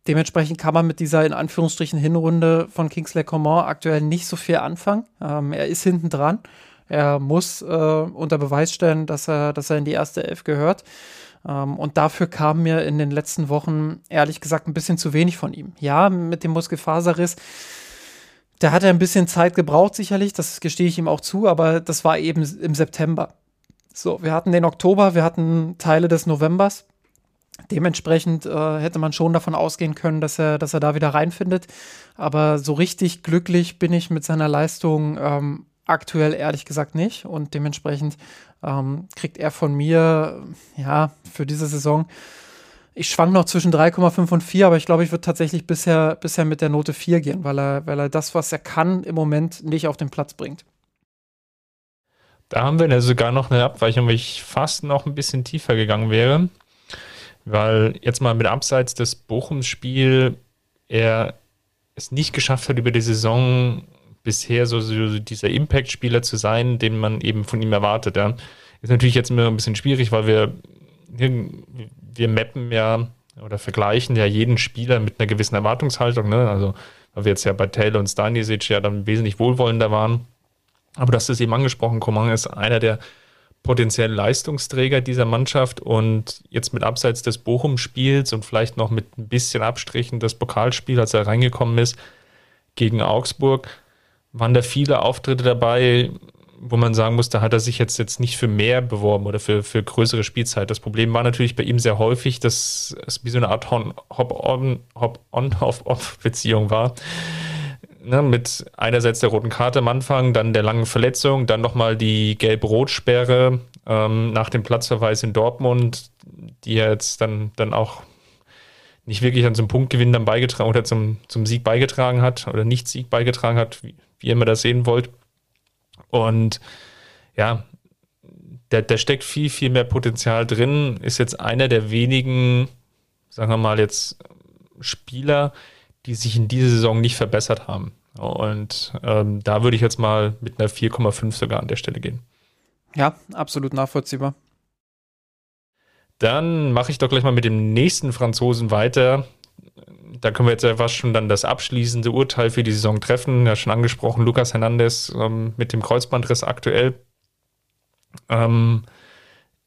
Dementsprechend kann man mit dieser in Anführungsstrichen Hinrunde von Kingsley Coman aktuell nicht so viel anfangen. Ähm, er ist hinten dran. Er muss äh, unter Beweis stellen, dass er, dass er in die erste Elf gehört. Ähm, und dafür kam mir in den letzten Wochen ehrlich gesagt ein bisschen zu wenig von ihm. Ja, mit dem Muskelfaserriss, da hat er ein bisschen Zeit gebraucht, sicherlich. Das gestehe ich ihm auch zu, aber das war eben im September. So, wir hatten den Oktober, wir hatten Teile des Novembers. Dementsprechend äh, hätte man schon davon ausgehen können, dass er, dass er da wieder reinfindet. Aber so richtig glücklich bin ich mit seiner Leistung ähm, aktuell ehrlich gesagt nicht. Und dementsprechend ähm, kriegt er von mir, ja, für diese Saison, ich schwank noch zwischen 3,5 und 4, aber ich glaube, ich würde tatsächlich bisher, bisher mit der Note 4 gehen, weil er, weil er das, was er kann, im Moment nicht auf den Platz bringt. Da haben wir sogar noch eine Abweichung, weil ich fast noch ein bisschen tiefer gegangen wäre. Weil jetzt mal mit abseits des Bochums-Spiel er es nicht geschafft hat, über die Saison bisher so, so dieser Impact-Spieler zu sein, den man eben von ihm erwartet. Ja. Ist natürlich jetzt immer ein bisschen schwierig, weil wir, wir mappen ja oder vergleichen ja jeden Spieler mit einer gewissen Erwartungshaltung. Ne? Also, weil wir jetzt ja bei Taylor und Stanisic ja dann wesentlich wohlwollender waren. Aber das ist eben angesprochen, Coman ist einer der potenziellen Leistungsträger dieser Mannschaft und jetzt mit Abseits des Bochum-Spiels und vielleicht noch mit ein bisschen Abstrichen das Pokalspiel, als er reingekommen ist, gegen Augsburg, waren da viele Auftritte dabei, wo man sagen muss, da hat er sich jetzt, jetzt nicht für mehr beworben oder für, für größere Spielzeit. Das Problem war natürlich bei ihm sehr häufig, dass es wie so eine Art Hop-on, Hop-on-Off-Beziehung war ne, mit einerseits der roten Karte am Anfang, dann der langen Verletzung, dann nochmal die gelb-rot-Sperre ähm, nach dem Platzverweis in Dortmund, die er jetzt dann, dann auch nicht wirklich an zum Punktgewinn dann beigetragen oder zum, zum Sieg beigetragen hat oder nicht Sieg beigetragen hat, wie, wie ihr immer das sehen wollt. Und ja, da, da steckt viel, viel mehr Potenzial drin, ist jetzt einer der wenigen, sagen wir mal jetzt, Spieler, die sich in dieser Saison nicht verbessert haben. Und ähm, da würde ich jetzt mal mit einer 4,5 sogar an der Stelle gehen. Ja, absolut nachvollziehbar. Dann mache ich doch gleich mal mit dem nächsten Franzosen weiter. Da können wir jetzt fast schon dann das abschließende Urteil für die Saison treffen. Ja, schon angesprochen, Lukas Hernandez ähm, mit dem Kreuzbandriss aktuell. Ähm,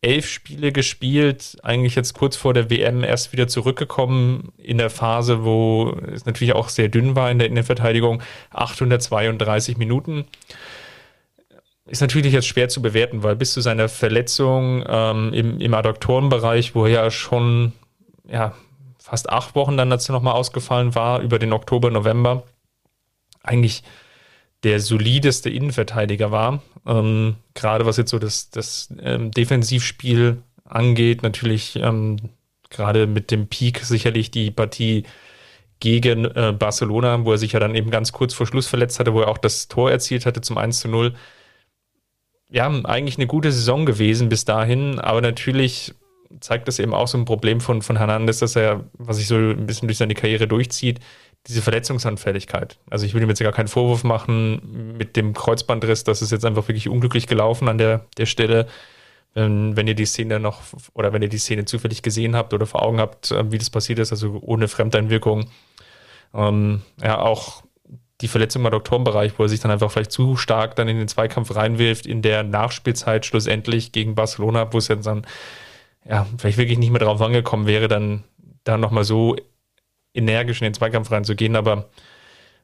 elf Spiele gespielt, eigentlich jetzt kurz vor der WM erst wieder zurückgekommen in der Phase, wo es natürlich auch sehr dünn war in der Innenverteidigung, 832 Minuten. Ist natürlich jetzt schwer zu bewerten, weil bis zu seiner Verletzung ähm, im, im Adduktorenbereich, wo er ja schon ja, fast acht Wochen dann dazu nochmal ausgefallen war, über den Oktober, November, eigentlich der solideste Innenverteidiger war. Ähm, gerade was jetzt so das, das ähm, Defensivspiel angeht, natürlich ähm, gerade mit dem Peak sicherlich die Partie gegen äh, Barcelona, wo er sich ja dann eben ganz kurz vor Schluss verletzt hatte, wo er auch das Tor erzielt hatte zum 1 zu 0. ja, eigentlich eine gute Saison gewesen bis dahin, aber natürlich zeigt das eben auch so ein Problem von, von Hernandez, dass er, was sich so ein bisschen durch seine Karriere durchzieht, diese Verletzungsanfälligkeit. Also ich will ihm jetzt gar keinen Vorwurf machen mit dem Kreuzbandriss, das ist jetzt einfach wirklich unglücklich gelaufen an der, der Stelle. Wenn, wenn ihr die Szene noch oder wenn ihr die Szene zufällig gesehen habt oder vor Augen habt, äh, wie das passiert ist, also ohne Fremdeinwirkung. Ähm, ja, auch die Verletzung im Doktorenbereich, wo er sich dann einfach vielleicht zu stark dann in den Zweikampf reinwirft, in der Nachspielzeit schlussendlich gegen Barcelona, wo es jetzt dann ja, vielleicht wirklich nicht mehr drauf angekommen wäre, dann da nochmal so energisch in den Zweikampf reinzugehen, aber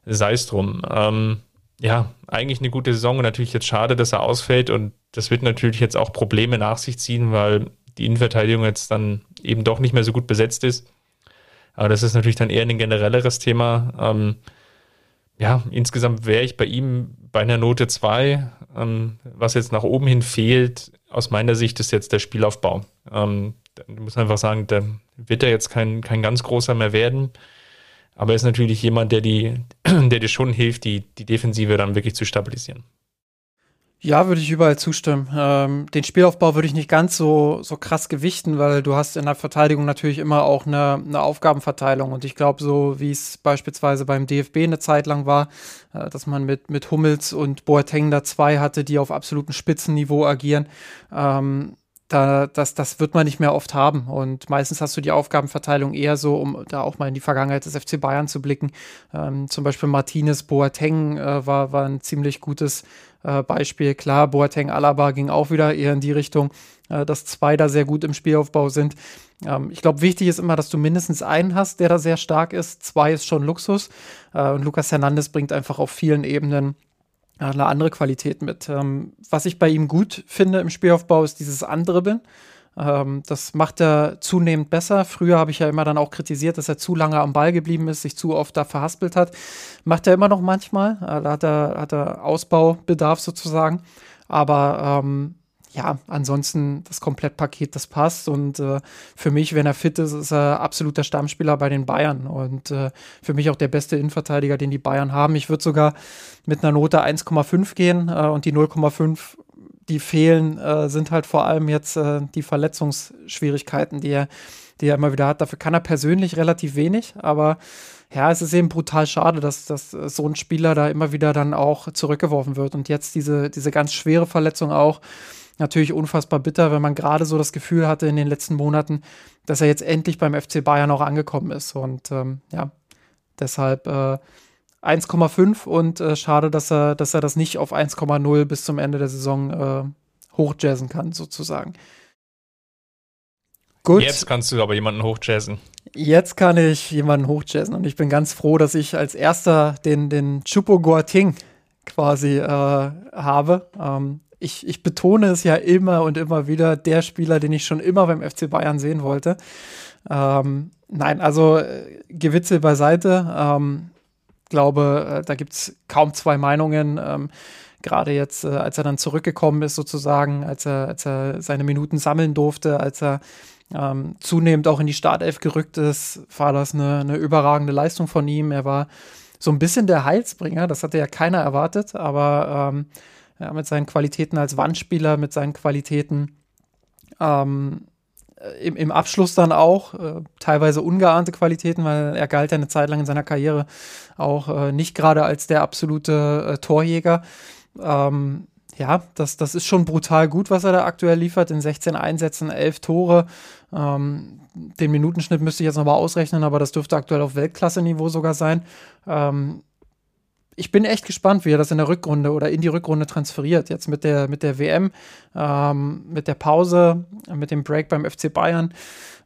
sei es drum. Ähm, ja, eigentlich eine gute Saison und natürlich jetzt schade, dass er ausfällt und das wird natürlich jetzt auch Probleme nach sich ziehen, weil die Innenverteidigung jetzt dann eben doch nicht mehr so gut besetzt ist. Aber das ist natürlich dann eher ein generelleres Thema. Ähm, ja, insgesamt wäre ich bei ihm bei einer Note 2. Ähm, was jetzt nach oben hin fehlt, aus meiner Sicht, ist jetzt der Spielaufbau. Ähm, da muss man einfach sagen, da wird er jetzt kein, kein ganz großer mehr werden. Aber er ist natürlich jemand, der, die, der dir schon hilft, die, die Defensive dann wirklich zu stabilisieren. Ja, würde ich überall zustimmen. Ähm, den Spielaufbau würde ich nicht ganz so, so krass gewichten, weil du hast in der Verteidigung natürlich immer auch eine, eine Aufgabenverteilung. Und ich glaube, so wie es beispielsweise beim DFB eine Zeit lang war, äh, dass man mit, mit Hummels und Boateng da zwei hatte, die auf absolutem Spitzenniveau agieren, ähm, da, das, das wird man nicht mehr oft haben. Und meistens hast du die Aufgabenverteilung eher so, um da auch mal in die Vergangenheit des FC Bayern zu blicken. Ähm, zum Beispiel Martinez Boateng äh, war, war ein ziemlich gutes äh, Beispiel. Klar, Boateng Alaba ging auch wieder eher in die Richtung, äh, dass zwei da sehr gut im Spielaufbau sind. Ähm, ich glaube, wichtig ist immer, dass du mindestens einen hast, der da sehr stark ist. Zwei ist schon Luxus. Äh, und Lucas Hernandez bringt einfach auf vielen Ebenen eine andere Qualität mit. Ähm, was ich bei ihm gut finde im Spielaufbau ist dieses Andribbeln. Ähm, das macht er zunehmend besser. Früher habe ich ja immer dann auch kritisiert, dass er zu lange am Ball geblieben ist, sich zu oft da verhaspelt hat. Macht er immer noch manchmal. Äh, da hat er, hat er Ausbaubedarf sozusagen. Aber ähm, ja, ansonsten das Komplettpaket, das passt. Und äh, für mich, wenn er fit ist, ist er absoluter Stammspieler bei den Bayern. Und äh, für mich auch der beste Innenverteidiger, den die Bayern haben. Ich würde sogar mit einer Note 1,5 gehen äh, und die 0,5 die fehlen, äh, sind halt vor allem jetzt äh, die Verletzungsschwierigkeiten, die er, die er immer wieder hat. Dafür kann er persönlich relativ wenig, aber ja, es ist eben brutal schade, dass, dass so ein Spieler da immer wieder dann auch zurückgeworfen wird. Und jetzt diese, diese ganz schwere Verletzung auch natürlich unfassbar bitter, wenn man gerade so das Gefühl hatte in den letzten Monaten, dass er jetzt endlich beim FC Bayern auch angekommen ist. Und ähm, ja, deshalb äh, 1,5 und äh, schade, dass er, dass er das nicht auf 1,0 bis zum Ende der Saison äh, hochjazzen kann, sozusagen. Gut. Jetzt kannst du aber jemanden hochjazzen. Jetzt kann ich jemanden hochjazzen und ich bin ganz froh, dass ich als erster den, den Chupo Guating quasi äh, habe. Ähm, ich, ich betone es ja immer und immer wieder, der Spieler, den ich schon immer beim FC Bayern sehen wollte. Ähm, nein, also äh, Gewitze beiseite. Ähm, glaube, äh, da gibt es kaum zwei Meinungen. Ähm, Gerade jetzt, äh, als er dann zurückgekommen ist, sozusagen, als er, als er seine Minuten sammeln durfte, als er ähm, zunehmend auch in die Startelf gerückt ist, war das eine, eine überragende Leistung von ihm. Er war so ein bisschen der Heilsbringer, das hatte ja keiner erwartet, aber ähm, ja, mit seinen Qualitäten als Wandspieler, mit seinen Qualitäten ähm, im, im, Abschluss dann auch, äh, teilweise ungeahnte Qualitäten, weil er galt ja eine Zeit lang in seiner Karriere auch äh, nicht gerade als der absolute äh, Torjäger. Ähm, ja, das, das ist schon brutal gut, was er da aktuell liefert. In 16 Einsätzen, 11 Tore. Ähm, den Minutenschnitt müsste ich jetzt nochmal ausrechnen, aber das dürfte aktuell auf Weltklasse-Niveau sogar sein. Ähm, ich bin echt gespannt, wie er das in der Rückrunde oder in die Rückrunde transferiert. Jetzt mit der, mit der WM, ähm, mit der Pause, mit dem Break beim FC Bayern.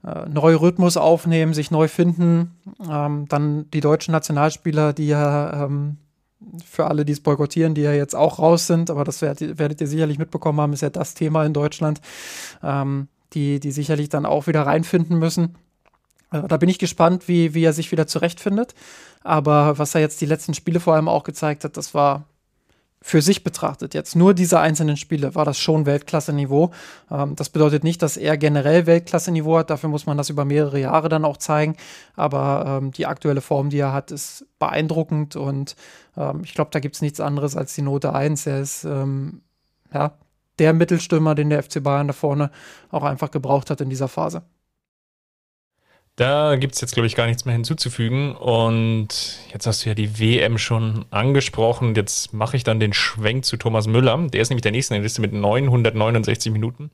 Äh, neue Rhythmus aufnehmen, sich neu finden. Ähm, dann die deutschen Nationalspieler, die ja ähm, für alle, die es boykottieren, die ja jetzt auch raus sind, aber das werdet, werdet ihr sicherlich mitbekommen haben, ist ja das Thema in Deutschland, ähm, die, die sicherlich dann auch wieder reinfinden müssen. Äh, da bin ich gespannt, wie, wie er sich wieder zurechtfindet. Aber was er jetzt die letzten Spiele vor allem auch gezeigt hat, das war für sich betrachtet, jetzt nur diese einzelnen Spiele, war das schon Weltklasse-Niveau. Ähm, das bedeutet nicht, dass er generell Weltklasse-Niveau hat, dafür muss man das über mehrere Jahre dann auch zeigen. Aber ähm, die aktuelle Form, die er hat, ist beeindruckend und ähm, ich glaube, da gibt es nichts anderes als die Note 1. Er ist ähm, ja, der Mittelstürmer, den der FC Bayern da vorne auch einfach gebraucht hat in dieser Phase. Da gibt es jetzt, glaube ich, gar nichts mehr hinzuzufügen. Und jetzt hast du ja die WM schon angesprochen. Jetzt mache ich dann den Schwenk zu Thomas Müller. Der ist nämlich der nächste in der Liste mit 969 Minuten.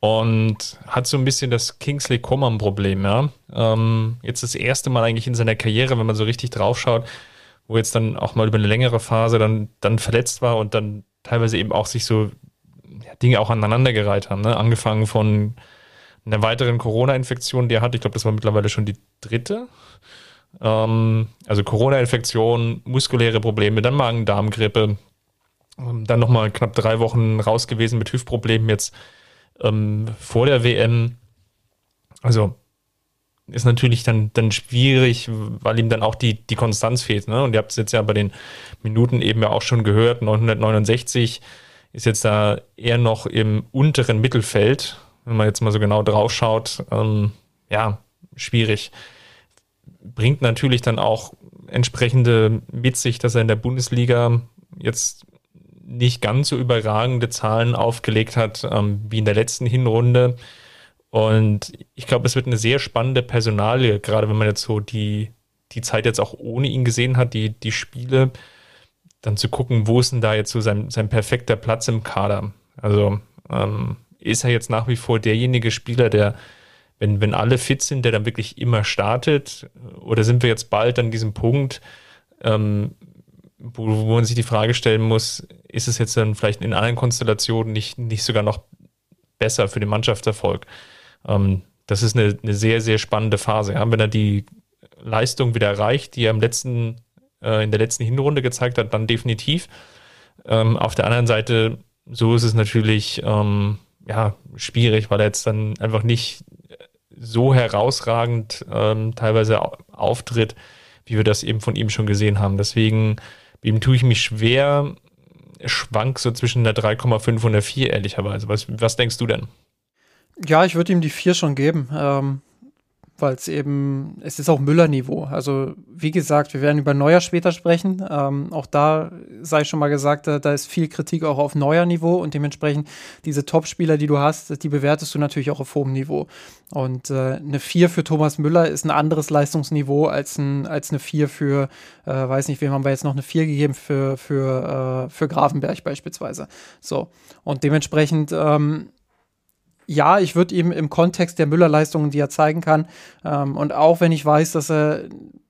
Und hat so ein bisschen das Kingsley Coman-Problem, ja. Ähm, jetzt das erste Mal eigentlich in seiner Karriere, wenn man so richtig draufschaut, wo jetzt dann auch mal über eine längere Phase dann, dann verletzt war und dann teilweise eben auch sich so Dinge auch aneinandergereiht haben, ne? Angefangen von einer weiteren Corona-Infektion, die er hat. Ich glaube, das war mittlerweile schon die dritte. Ähm, also Corona-Infektion, muskuläre Probleme, dann Magen-Darm-Grippe. Ähm, dann nochmal knapp drei Wochen raus gewesen mit Hüftproblemen jetzt ähm, vor der WM. Also ist natürlich dann, dann schwierig, weil ihm dann auch die, die Konstanz fehlt. Ne? Und ihr habt es jetzt ja bei den Minuten eben ja auch schon gehört, 969 ist jetzt da eher noch im unteren Mittelfeld wenn man jetzt mal so genau drauf schaut, ähm, ja, schwierig. Bringt natürlich dann auch entsprechende mit sich, dass er in der Bundesliga jetzt nicht ganz so überragende Zahlen aufgelegt hat ähm, wie in der letzten Hinrunde. Und ich glaube, es wird eine sehr spannende Personalie, gerade wenn man jetzt so die, die Zeit jetzt auch ohne ihn gesehen hat, die, die Spiele, dann zu gucken, wo ist denn da jetzt so sein, sein perfekter Platz im Kader. Also ähm, ist er jetzt nach wie vor derjenige Spieler, der, wenn, wenn alle fit sind, der dann wirklich immer startet? Oder sind wir jetzt bald an diesem Punkt, ähm, wo, wo man sich die Frage stellen muss, ist es jetzt dann vielleicht in allen Konstellationen nicht, nicht sogar noch besser für den Mannschaftserfolg? Ähm, das ist eine, eine sehr, sehr spannende Phase. Ja? Wenn er die Leistung wieder erreicht, die er im letzten, äh, in der letzten Hinrunde gezeigt hat, dann definitiv. Ähm, auf der anderen Seite, so ist es natürlich ähm, ja, schwierig, weil er jetzt dann einfach nicht so herausragend ähm, teilweise auftritt, wie wir das eben von ihm schon gesehen haben. Deswegen ihm tue ich mich schwer, schwank so zwischen der 3,5 und der 4, ehrlicherweise. Was, was denkst du denn? Ja, ich würde ihm die 4 schon geben. Ähm, weil es eben, es ist auch Müller-Niveau. Also wie gesagt, wir werden über Neuer später sprechen. Ähm, auch da sei schon mal gesagt, da, da, ist viel Kritik auch auf Neuer-Niveau und dementsprechend diese Top-Spieler, die du hast, die bewertest du natürlich auch auf hohem Niveau. Und äh, eine 4 für Thomas Müller ist ein anderes Leistungsniveau als, ein, als eine 4 für, äh, weiß nicht, wem haben wir jetzt noch eine 4 gegeben für, für, äh, für Grafenberg beispielsweise. So. Und dementsprechend, ähm, ja, ich würde ihm im Kontext der Müller-Leistungen, die er zeigen kann, ähm, und auch wenn ich weiß, dass er,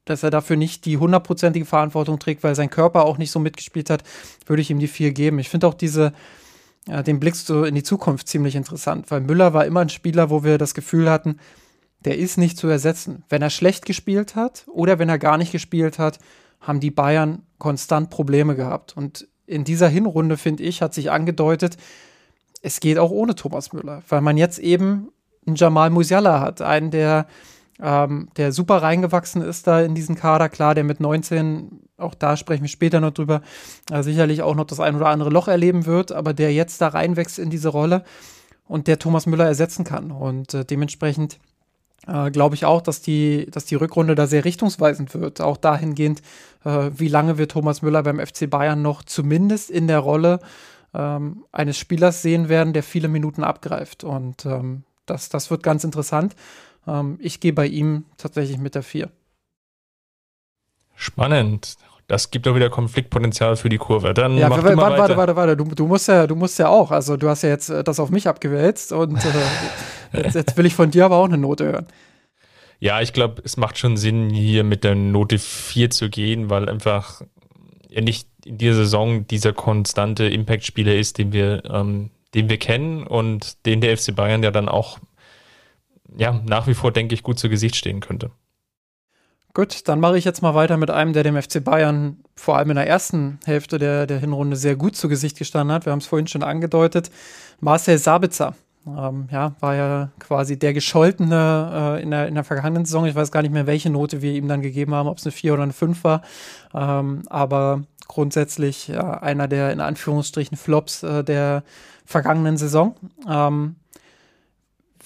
dass er dafür nicht die hundertprozentige Verantwortung trägt, weil sein Körper auch nicht so mitgespielt hat, würde ich ihm die vier geben. Ich finde auch diese, äh, den Blick so in die Zukunft ziemlich interessant, weil Müller war immer ein Spieler, wo wir das Gefühl hatten, der ist nicht zu ersetzen. Wenn er schlecht gespielt hat oder wenn er gar nicht gespielt hat, haben die Bayern konstant Probleme gehabt. Und in dieser Hinrunde, finde ich, hat sich angedeutet, es geht auch ohne Thomas Müller, weil man jetzt eben einen Jamal Musiala hat, einen, der, ähm, der super reingewachsen ist da in diesen Kader. Klar, der mit 19, auch da sprechen wir später noch drüber, äh, sicherlich auch noch das ein oder andere Loch erleben wird, aber der jetzt da reinwächst in diese Rolle und der Thomas Müller ersetzen kann. Und äh, dementsprechend äh, glaube ich auch, dass die, dass die Rückrunde da sehr richtungsweisend wird. Auch dahingehend, äh, wie lange wird Thomas Müller beim FC Bayern noch zumindest in der Rolle ähm, eines Spielers sehen werden, der viele Minuten abgreift. Und ähm, das, das wird ganz interessant. Ähm, ich gehe bei ihm tatsächlich mit der 4. Spannend. Das gibt doch wieder Konfliktpotenzial für die Kurve. Dann ja, warte, warte, warte, warte, warte. Du, du, musst ja, du musst ja auch. Also du hast ja jetzt äh, das auf mich abgewälzt und äh, jetzt, jetzt will ich von dir aber auch eine Note hören. Ja, ich glaube, es macht schon Sinn, hier mit der Note 4 zu gehen, weil einfach er nicht in dieser Saison dieser konstante Impact-Spieler ist, den wir, ähm, den wir kennen und den der FC Bayern ja dann auch ja, nach wie vor, denke ich, gut zu Gesicht stehen könnte. Gut, dann mache ich jetzt mal weiter mit einem, der dem FC Bayern vor allem in der ersten Hälfte der, der Hinrunde sehr gut zu Gesicht gestanden hat. Wir haben es vorhin schon angedeutet. Marcel Sabitzer. Ähm, ja, war ja quasi der Gescholtene äh, in, der, in der vergangenen Saison. Ich weiß gar nicht mehr, welche Note wir ihm dann gegeben haben, ob es eine 4 oder eine 5 war. Ähm, aber grundsätzlich äh, einer der in Anführungsstrichen Flops äh, der vergangenen Saison. Ähm,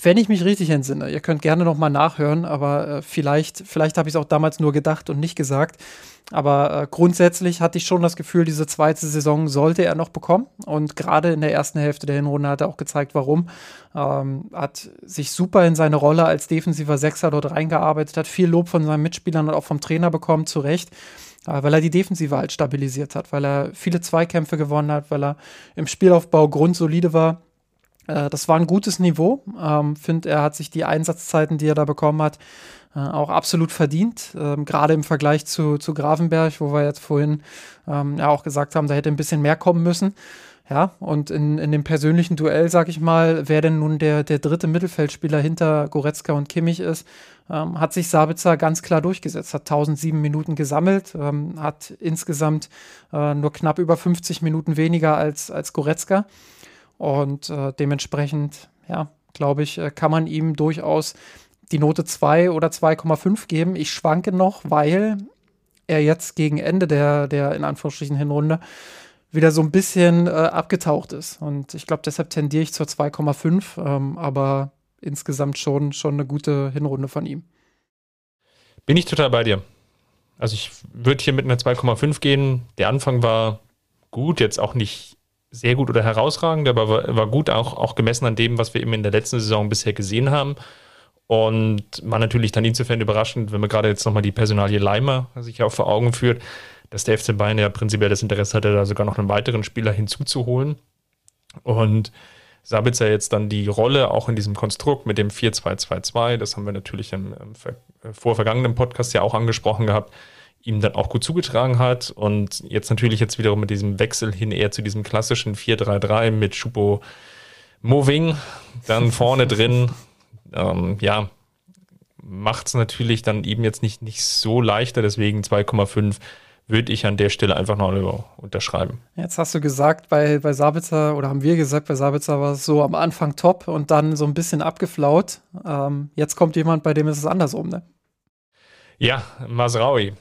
wenn ich mich richtig entsinne, ihr könnt gerne noch mal nachhören, aber äh, vielleicht, vielleicht habe ich es auch damals nur gedacht und nicht gesagt. Aber äh, grundsätzlich hatte ich schon das Gefühl, diese zweite Saison sollte er noch bekommen. Und gerade in der ersten Hälfte der Hinrunde hat er auch gezeigt, warum. Ähm, hat sich super in seine Rolle als defensiver Sechser dort reingearbeitet, hat viel Lob von seinen Mitspielern und auch vom Trainer bekommen, zu Recht. Äh, weil er die Defensive halt stabilisiert hat, weil er viele Zweikämpfe gewonnen hat, weil er im Spielaufbau grundsolide war. Äh, das war ein gutes Niveau. Ähm, Finde, er hat sich die Einsatzzeiten, die er da bekommen hat, äh, auch absolut verdient. Ähm, Gerade im Vergleich zu, zu Grafenberg, wo wir jetzt vorhin ähm, ja auch gesagt haben, da hätte ein bisschen mehr kommen müssen. Ja, und in, in dem persönlichen Duell, sag ich mal, wer denn nun der, der dritte Mittelfeldspieler hinter Goretzka und Kimmich ist, ähm, hat sich Sabitzer ganz klar durchgesetzt, hat 1007 Minuten gesammelt, ähm, hat insgesamt äh, nur knapp über 50 Minuten weniger als, als Goretzka. Und äh, dementsprechend, ja, glaube ich, äh, kann man ihm durchaus die Note 2 oder 2,5 geben. Ich schwanke noch, weil er jetzt gegen Ende der, der in Anführungsstrichen Hinrunde wieder so ein bisschen äh, abgetaucht ist. Und ich glaube, deshalb tendiere ich zur 2,5, ähm, aber insgesamt schon, schon eine gute Hinrunde von ihm. Bin ich total bei dir. Also ich würde hier mit einer 2,5 gehen. Der Anfang war gut, jetzt auch nicht sehr gut oder herausragend, aber war, war gut, auch, auch gemessen an dem, was wir eben in der letzten Saison bisher gesehen haben. Und war natürlich dann insofern überraschend, wenn man gerade jetzt nochmal die Personalie Leimer sich auch vor Augen führt, dass der FC Bayern ja prinzipiell das Interesse hatte, da sogar noch einen weiteren Spieler hinzuzuholen. Und Sabitzer jetzt dann die Rolle auch in diesem Konstrukt mit dem 4-2-2-2, das haben wir natürlich im, im äh, vorvergangenen Podcast ja auch angesprochen gehabt, ihm dann auch gut zugetragen hat. Und jetzt natürlich jetzt wiederum mit diesem Wechsel hin eher zu diesem klassischen 4-3-3 mit Schupo Moving dann vorne drin, ähm, ja, macht es natürlich dann eben jetzt nicht, nicht so leichter, deswegen 2,5 würde ich an der Stelle einfach noch unterschreiben. Jetzt hast du gesagt, bei, bei Sabitzer, oder haben wir gesagt, bei Sabitzer war es so am Anfang top und dann so ein bisschen abgeflaut. Ähm, jetzt kommt jemand, bei dem ist es andersrum, ne? Ja, Masraui.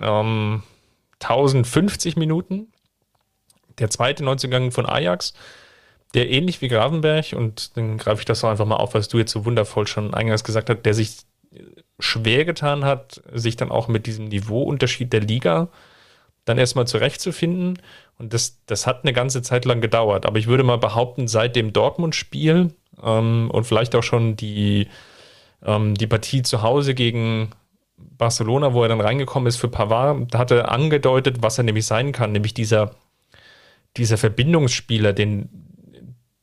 Ähm, 1050 Minuten. Der zweite Neuzugang von Ajax, der ähnlich wie Gravenberg, und dann greife ich das auch einfach mal auf, was du jetzt so wundervoll schon eingangs gesagt hast, der sich schwer getan hat, sich dann auch mit diesem Niveauunterschied der Liga dann erstmal zurechtzufinden. Und das, das hat eine ganze Zeit lang gedauert. Aber ich würde mal behaupten, seit dem Dortmund-Spiel ähm, und vielleicht auch schon die, ähm, die Partie zu Hause gegen Barcelona, wo er dann reingekommen ist für Pavard, hat er angedeutet, was er nämlich sein kann, nämlich dieser, dieser Verbindungsspieler, den,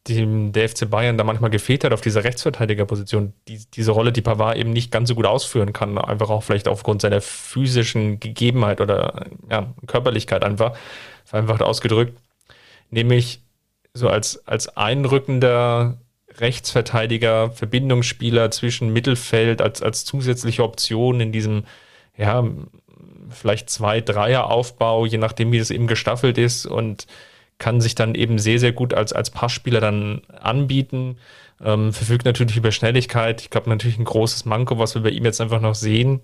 dem der FC Bayern da manchmal gefehlt hat auf dieser Rechtsverteidigerposition, die, diese Rolle, die Pavard eben nicht ganz so gut ausführen kann, einfach auch vielleicht aufgrund seiner physischen Gegebenheit oder ja, Körperlichkeit einfach, vereinfacht ausgedrückt, nämlich so als, als einrückender Rechtsverteidiger, Verbindungsspieler zwischen Mittelfeld als, als zusätzliche Option in diesem, ja, vielleicht zwei, Dreier Aufbau, je nachdem, wie das eben gestaffelt ist und kann sich dann eben sehr, sehr gut als, als Passspieler dann anbieten. Ähm, verfügt natürlich über Schnelligkeit. Ich glaube, natürlich ein großes Manko, was wir bei ihm jetzt einfach noch sehen,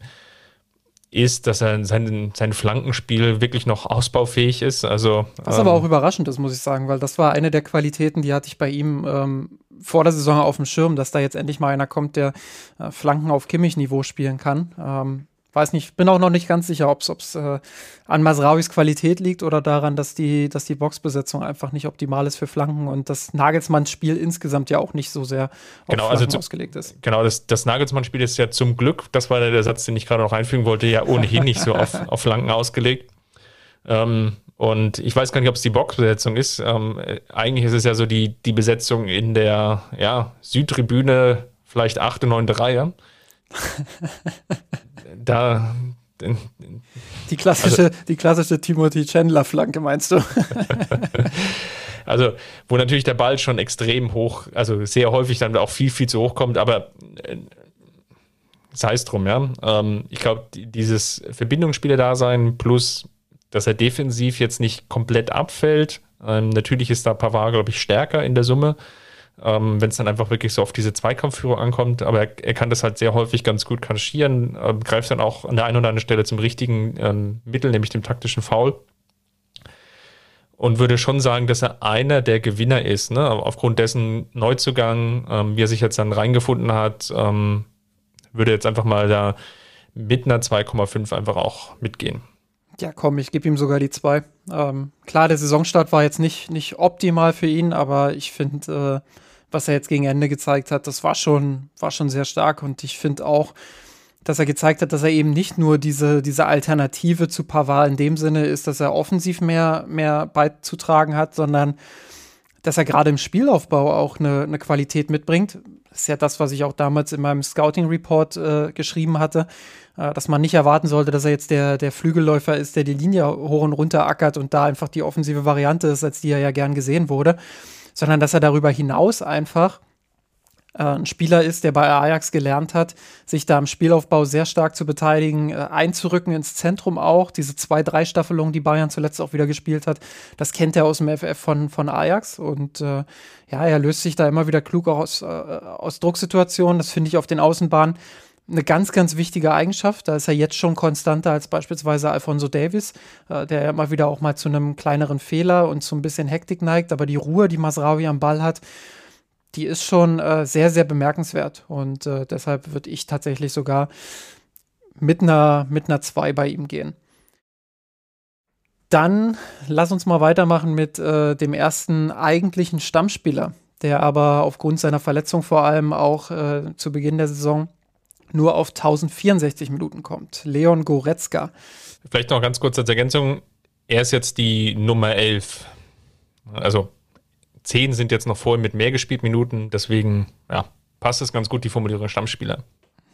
ist, dass er sein, sein Flankenspiel wirklich noch ausbaufähig ist. Also, was ähm, aber auch überraschend ist, muss ich sagen, weil das war eine der Qualitäten, die hatte ich bei ihm ähm, vor der Saison auf dem Schirm, dass da jetzt endlich mal einer kommt, der äh, Flanken auf Kimmich-Niveau spielen kann. Weiß nicht, bin auch noch nicht ganz sicher, ob es äh, an Masrauis Qualität liegt oder daran, dass die, dass die Boxbesetzung einfach nicht optimal ist für Flanken und das Nagelsmanns Spiel insgesamt ja auch nicht so sehr auf genau, Flanken also ausgelegt ist. Genau, das, das Nagelsmanns Spiel ist ja zum Glück, das war der Satz, den ich gerade noch einfügen wollte, ja ohnehin nicht so auf, auf Flanken ausgelegt. Ähm, und ich weiß gar nicht, ob es die Boxbesetzung ist. Ähm, eigentlich ist es ja so die, die Besetzung in der ja, Südtribüne, vielleicht 8., 9. Reihe. da. Die klassische, also, die klassische Timothy Chandler-Flanke, meinst du? also, wo natürlich der Ball schon extrem hoch, also sehr häufig dann auch viel, viel zu hoch kommt, aber äh, sei es drum, ja. Ähm, ich glaube, dieses Verbindungsspieler-Dasein plus, dass er defensiv jetzt nicht komplett abfällt. Ähm, natürlich ist da Pavard, glaube ich, stärker in der Summe ähm, wenn es dann einfach wirklich so auf diese Zweikampfführung ankommt. Aber er, er, kann das halt sehr häufig ganz gut kaschieren, äh, greift dann auch an der einen oder anderen Stelle zum richtigen ähm, Mittel, nämlich dem taktischen Foul. Und würde schon sagen, dass er einer der Gewinner ist, ne? aufgrund dessen Neuzugang, ähm, wie er sich jetzt dann reingefunden hat, ähm, würde jetzt einfach mal da mit einer 2,5 einfach auch mitgehen. Ja, komm, ich gebe ihm sogar die zwei. Ähm, klar, der Saisonstart war jetzt nicht, nicht optimal für ihn, aber ich finde, äh, was er jetzt gegen Ende gezeigt hat, das war schon, war schon sehr stark. Und ich finde auch, dass er gezeigt hat, dass er eben nicht nur diese, diese Alternative zu Pavard in dem Sinne ist, dass er offensiv mehr, mehr beizutragen hat, sondern dass er gerade im Spielaufbau auch eine, eine Qualität mitbringt. Das ist ja das, was ich auch damals in meinem Scouting-Report äh, geschrieben hatte, äh, dass man nicht erwarten sollte, dass er jetzt der, der Flügelläufer ist, der die Linie hoch und runter ackert und da einfach die offensive Variante ist, als die er ja gern gesehen wurde, sondern dass er darüber hinaus einfach äh, ein Spieler ist, der bei Ajax gelernt hat, sich da im Spielaufbau sehr stark zu beteiligen, äh, einzurücken ins Zentrum auch. Diese zwei, drei Staffelungen, die Bayern zuletzt auch wieder gespielt hat, das kennt er aus dem FF von, von Ajax. Und äh, ja, er löst sich da immer wieder klug aus, äh, aus Drucksituationen. Das finde ich auf den Außenbahnen eine ganz, ganz wichtige Eigenschaft. Da ist er jetzt schon konstanter als beispielsweise Alfonso Davis, äh, der ja immer wieder auch mal zu einem kleineren Fehler und zu ein bisschen Hektik neigt. Aber die Ruhe, die Masraoui am Ball hat, die ist schon äh, sehr, sehr bemerkenswert. Und äh, deshalb würde ich tatsächlich sogar mit einer, mit einer 2 bei ihm gehen. Dann lass uns mal weitermachen mit äh, dem ersten eigentlichen Stammspieler, der aber aufgrund seiner Verletzung vor allem auch äh, zu Beginn der Saison nur auf 1064 Minuten kommt. Leon Goretzka. Vielleicht noch ganz kurz als Ergänzung. Er ist jetzt die Nummer 11. Also zehn sind jetzt noch vorher mit mehr gespielt Minuten, deswegen ja, passt es ganz gut, die Formulierung Stammspieler.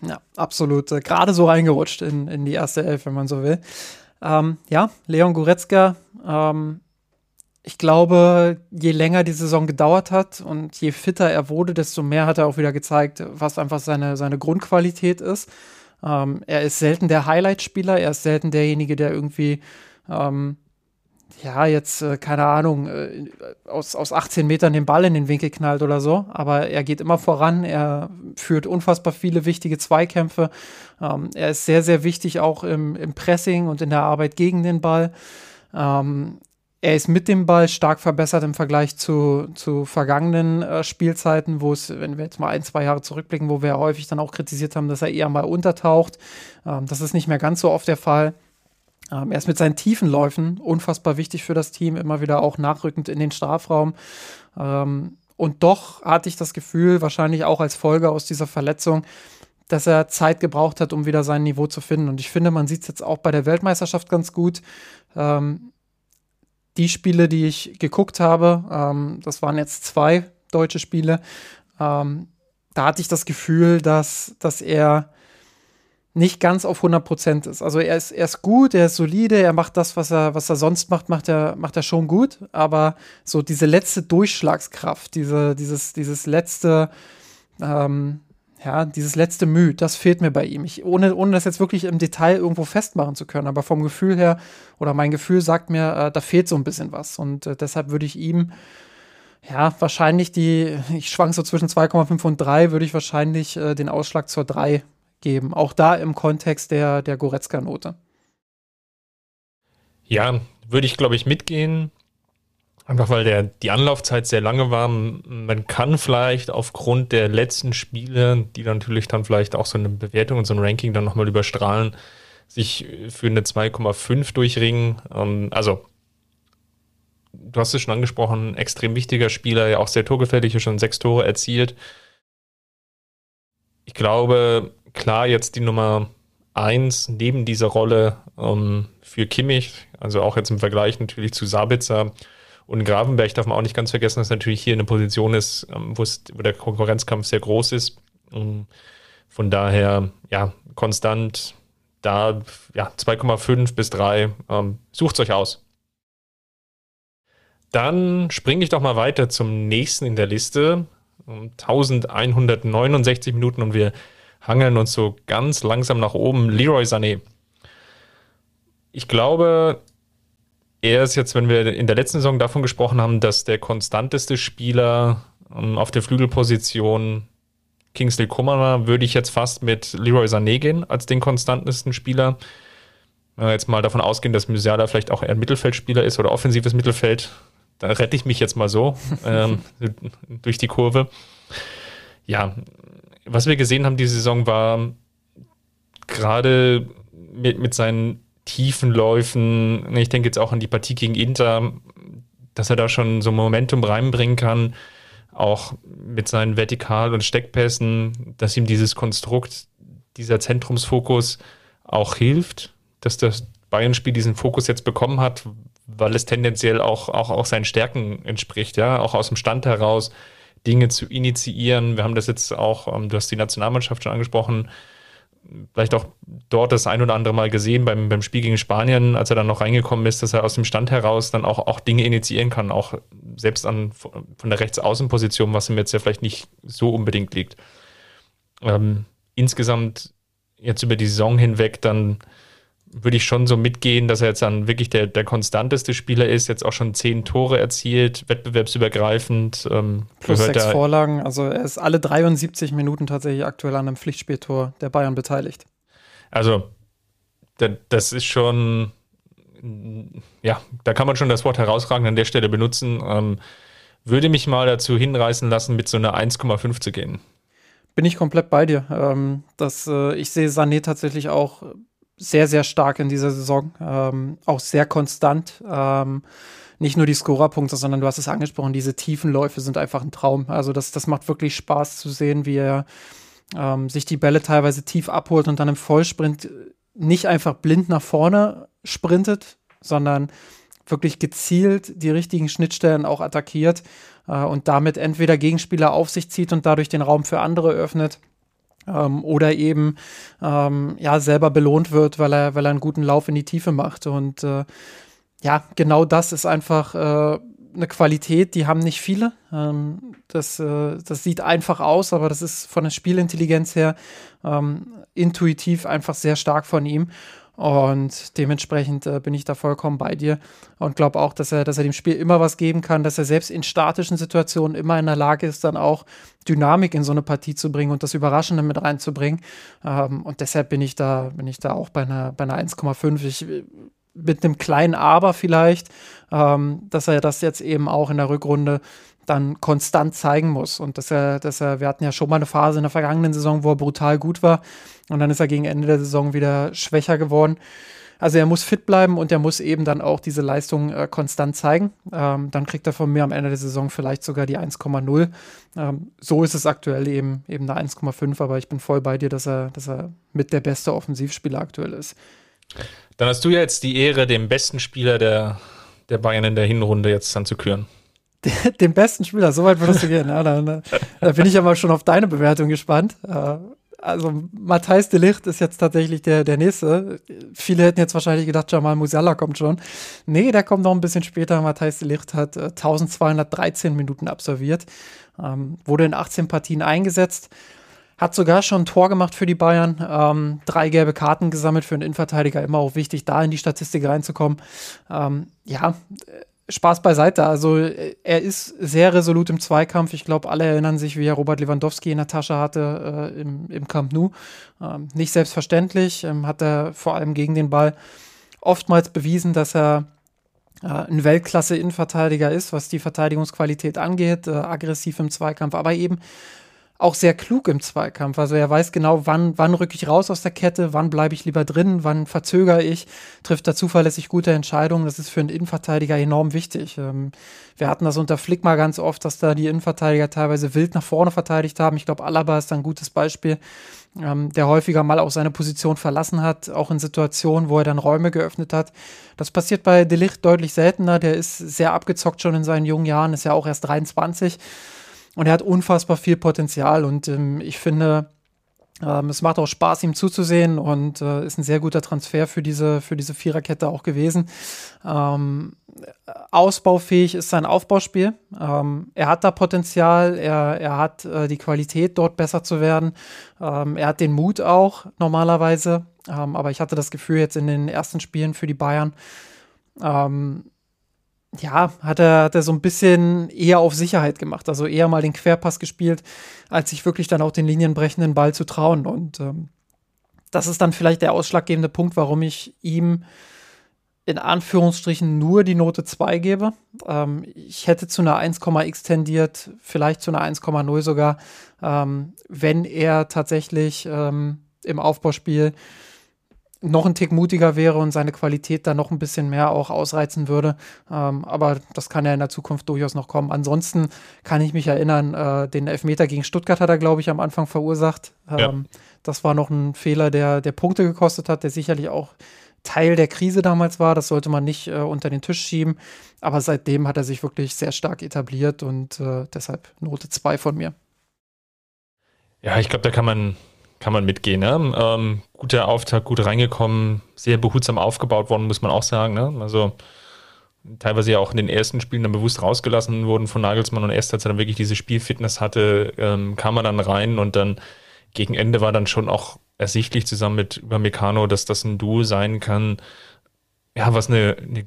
Ja, absolut. Äh, Gerade so reingerutscht in, in die erste Elf, wenn man so will. Ähm, ja, Leon Goretzka, ähm, ich glaube, je länger die Saison gedauert hat und je fitter er wurde, desto mehr hat er auch wieder gezeigt, was einfach seine, seine Grundqualität ist. Ähm, er ist selten der Highlight-Spieler, er ist selten derjenige, der irgendwie ähm, ja, jetzt, äh, keine Ahnung, äh, aus, aus 18 Metern den Ball in den Winkel knallt oder so. Aber er geht immer voran, er führt unfassbar viele wichtige Zweikämpfe. Ähm, er ist sehr, sehr wichtig auch im, im Pressing und in der Arbeit gegen den Ball. Ähm, er ist mit dem Ball stark verbessert im Vergleich zu, zu vergangenen äh, Spielzeiten, wo es, wenn wir jetzt mal ein, zwei Jahre zurückblicken, wo wir häufig dann auch kritisiert haben, dass er eher mal untertaucht. Ähm, das ist nicht mehr ganz so oft der Fall. Ähm, er ist mit seinen tiefen Läufen unfassbar wichtig für das Team, immer wieder auch nachrückend in den Strafraum. Ähm, und doch hatte ich das Gefühl, wahrscheinlich auch als Folge aus dieser Verletzung, dass er Zeit gebraucht hat, um wieder sein Niveau zu finden. Und ich finde, man sieht es jetzt auch bei der Weltmeisterschaft ganz gut. Ähm, die Spiele, die ich geguckt habe, ähm, das waren jetzt zwei deutsche Spiele, ähm, da hatte ich das Gefühl, dass, dass er nicht ganz auf 100% ist. Also er ist, er ist gut, er ist solide, er macht das, was er, was er sonst macht, macht er, macht er schon gut. Aber so diese letzte Durchschlagskraft, diese, dieses, dieses letzte, ähm, ja, dieses letzte Mühe, das fehlt mir bei ihm. Ich, ohne, ohne das jetzt wirklich im Detail irgendwo festmachen zu können. Aber vom Gefühl her, oder mein Gefühl sagt mir, äh, da fehlt so ein bisschen was. Und äh, deshalb würde ich ihm ja, wahrscheinlich die, ich schwank so zwischen 2,5 und 3, würde ich wahrscheinlich äh, den Ausschlag zur 3 geben. Auch da im Kontext der, der Goretzka-Note. Ja, würde ich, glaube ich, mitgehen. Einfach weil der, die Anlaufzeit sehr lange war. Man kann vielleicht aufgrund der letzten Spiele, die natürlich dann vielleicht auch so eine Bewertung und so ein Ranking dann nochmal überstrahlen, sich für eine 2,5 durchringen. Ähm, also, du hast es schon angesprochen, extrem wichtiger Spieler, ja auch sehr torgefährlich, schon sechs Tore erzielt. Ich glaube, klar jetzt die Nummer eins neben dieser Rolle ähm, für Kimmich, also auch jetzt im Vergleich natürlich zu Sabitzer und Gravenberg darf man auch nicht ganz vergessen, dass natürlich hier eine Position ist, ähm, wo der Konkurrenzkampf sehr groß ist. Und von daher, ja, konstant da, ja, 2,5 bis 3, ähm, sucht euch aus. Dann springe ich doch mal weiter zum nächsten in der Liste. 1169 Minuten und wir hangeln uns so ganz langsam nach oben. Leroy Sané. Ich glaube, er ist jetzt, wenn wir in der letzten Saison davon gesprochen haben, dass der konstanteste Spieler ähm, auf der Flügelposition Kingsley Coman war, würde ich jetzt fast mit Leroy Sané gehen als den konstantesten Spieler. Wenn wir jetzt mal davon ausgehen, dass Musiala vielleicht auch eher ein Mittelfeldspieler ist oder offensives Mittelfeld, da rette ich mich jetzt mal so ähm, durch die Kurve. Ja, was wir gesehen haben diese Saison war gerade mit, mit seinen tiefen Läufen. Ich denke jetzt auch an die Partie gegen Inter, dass er da schon so Momentum reinbringen kann, auch mit seinen Vertikal- und Steckpässen, dass ihm dieses Konstrukt, dieser Zentrumsfokus auch hilft, dass das Bayern-Spiel diesen Fokus jetzt bekommen hat, weil es tendenziell auch, auch, auch seinen Stärken entspricht, ja, auch aus dem Stand heraus Dinge zu initiieren. Wir haben das jetzt auch, ähm, du hast die Nationalmannschaft schon angesprochen, vielleicht auch dort das ein oder andere Mal gesehen beim, beim Spiel gegen Spanien, als er dann noch reingekommen ist, dass er aus dem Stand heraus dann auch, auch Dinge initiieren kann, auch selbst an, von der Rechtsaußenposition, was ihm jetzt ja vielleicht nicht so unbedingt liegt. Ähm, insgesamt jetzt über die Saison hinweg dann würde ich schon so mitgehen, dass er jetzt dann wirklich der, der konstanteste Spieler ist, jetzt auch schon zehn Tore erzielt, wettbewerbsübergreifend. Ähm, Plus sechs er, Vorlagen, also er ist alle 73 Minuten tatsächlich aktuell an einem Pflichtspieltor der Bayern beteiligt. Also, das ist schon, ja, da kann man schon das Wort herausragend an der Stelle benutzen. Ähm, würde mich mal dazu hinreißen lassen, mit so einer 1,5 zu gehen. Bin ich komplett bei dir. Ähm, das, äh, ich sehe Sané tatsächlich auch sehr, sehr stark in dieser Saison. Ähm, auch sehr konstant. Ähm, nicht nur die Scorerpunkte, sondern du hast es angesprochen, diese tiefen Läufe sind einfach ein Traum. Also das, das macht wirklich Spaß zu sehen, wie er ähm, sich die Bälle teilweise tief abholt und dann im Vollsprint nicht einfach blind nach vorne sprintet, sondern wirklich gezielt die richtigen Schnittstellen auch attackiert äh, und damit entweder Gegenspieler auf sich zieht und dadurch den Raum für andere öffnet ähm, oder eben ähm, ja selber belohnt wird, weil er, weil er einen guten Lauf in die Tiefe macht. Und äh, ja, genau das ist einfach äh, eine Qualität, die haben nicht viele. Ähm, das, äh, das sieht einfach aus, aber das ist von der Spielintelligenz her ähm, intuitiv einfach sehr stark von ihm. Und dementsprechend äh, bin ich da vollkommen bei dir und glaube auch, dass er, dass er dem Spiel immer was geben kann, dass er selbst in statischen Situationen immer in der Lage ist, dann auch Dynamik in so eine Partie zu bringen und das Überraschende mit reinzubringen. Ähm, und deshalb bin ich da, bin ich da auch bei einer, bei einer 1,5. Ich, mit einem kleinen Aber vielleicht, ähm, dass er das jetzt eben auch in der Rückrunde dann konstant zeigen muss. Und dass er, dass er, wir hatten ja schon mal eine Phase in der vergangenen Saison, wo er brutal gut war. Und dann ist er gegen Ende der Saison wieder schwächer geworden. Also er muss fit bleiben und er muss eben dann auch diese Leistung äh, konstant zeigen. Ähm, dann kriegt er von mir am Ende der Saison vielleicht sogar die 1,0. Ähm, so ist es aktuell eben, eben eine 1,5, aber ich bin voll bei dir, dass er, dass er mit der beste Offensivspieler aktuell ist. Dann hast du ja jetzt die Ehre, den besten Spieler der, der Bayern in der Hinrunde jetzt dann zu küren. Den besten Spieler, so weit würdest du gehen. Ja, da, da, bin ich ja mal schon auf deine Bewertung gespannt. Also Matthijs de Licht ist jetzt tatsächlich der, der nächste. Viele hätten jetzt wahrscheinlich gedacht, Jamal Musiala kommt schon. Nee, der kommt noch ein bisschen später. Matthijs de Licht hat äh, 1213 Minuten absolviert, ähm, wurde in 18 Partien eingesetzt, hat sogar schon ein Tor gemacht für die Bayern, ähm, drei gelbe Karten gesammelt für einen Innenverteidiger, immer auch wichtig, da in die Statistik reinzukommen. Ähm, ja, Spaß beiseite. Also er ist sehr resolut im Zweikampf. Ich glaube, alle erinnern sich, wie er Robert Lewandowski in der Tasche hatte äh, im, im Camp Nou. Ähm, nicht selbstverständlich. Ähm, hat er vor allem gegen den Ball oftmals bewiesen, dass er äh, ein Weltklasse-Innenverteidiger ist, was die Verteidigungsqualität angeht. Äh, aggressiv im Zweikampf, aber eben auch sehr klug im Zweikampf. Also er weiß genau, wann, wann rücke ich raus aus der Kette, wann bleibe ich lieber drin, wann verzögere ich, trifft da zuverlässig gute Entscheidungen. Das ist für einen Innenverteidiger enorm wichtig. Ähm, wir hatten das unter Flick mal ganz oft, dass da die Innenverteidiger teilweise wild nach vorne verteidigt haben. Ich glaube, Alaba ist ein gutes Beispiel, ähm, der häufiger mal auch seine Position verlassen hat, auch in Situationen, wo er dann Räume geöffnet hat. Das passiert bei Delicht deutlich seltener. Der ist sehr abgezockt schon in seinen jungen Jahren, ist ja auch erst 23. Und er hat unfassbar viel Potenzial und ähm, ich finde, ähm, es macht auch Spaß, ihm zuzusehen und äh, ist ein sehr guter Transfer für diese, für diese Viererkette auch gewesen. Ähm, ausbaufähig ist sein Aufbauspiel. Ähm, er hat da Potenzial, er, er hat äh, die Qualität, dort besser zu werden. Ähm, er hat den Mut auch normalerweise. Ähm, aber ich hatte das Gefühl, jetzt in den ersten Spielen für die Bayern, ähm, ja, hat er, hat er so ein bisschen eher auf Sicherheit gemacht. Also eher mal den Querpass gespielt, als sich wirklich dann auch den linienbrechenden Ball zu trauen. Und ähm, das ist dann vielleicht der ausschlaggebende Punkt, warum ich ihm in Anführungsstrichen nur die Note 2 gebe. Ähm, ich hätte zu einer 1,x tendiert, vielleicht zu einer 1,0 sogar, ähm, wenn er tatsächlich ähm, im Aufbauspiel noch ein Tick mutiger wäre und seine Qualität da noch ein bisschen mehr auch ausreizen würde. Ähm, aber das kann ja in der Zukunft durchaus noch kommen. Ansonsten kann ich mich erinnern, äh, den Elfmeter gegen Stuttgart hat er, glaube ich, am Anfang verursacht. Ähm, ja. Das war noch ein Fehler, der, der Punkte gekostet hat, der sicherlich auch Teil der Krise damals war. Das sollte man nicht äh, unter den Tisch schieben. Aber seitdem hat er sich wirklich sehr stark etabliert und äh, deshalb Note 2 von mir. Ja, ich glaube, da kann man kann man mitgehen. Ne? Ähm, guter Auftakt, gut reingekommen, sehr behutsam aufgebaut worden, muss man auch sagen. Ne? Also teilweise ja auch in den ersten Spielen dann bewusst rausgelassen wurden von Nagelsmann und erst als er dann wirklich diese Spielfitness hatte, ähm, kam er dann rein und dann gegen Ende war dann schon auch ersichtlich zusammen mit Übermecano, dass das ein Duo sein kann, ja, was eine, eine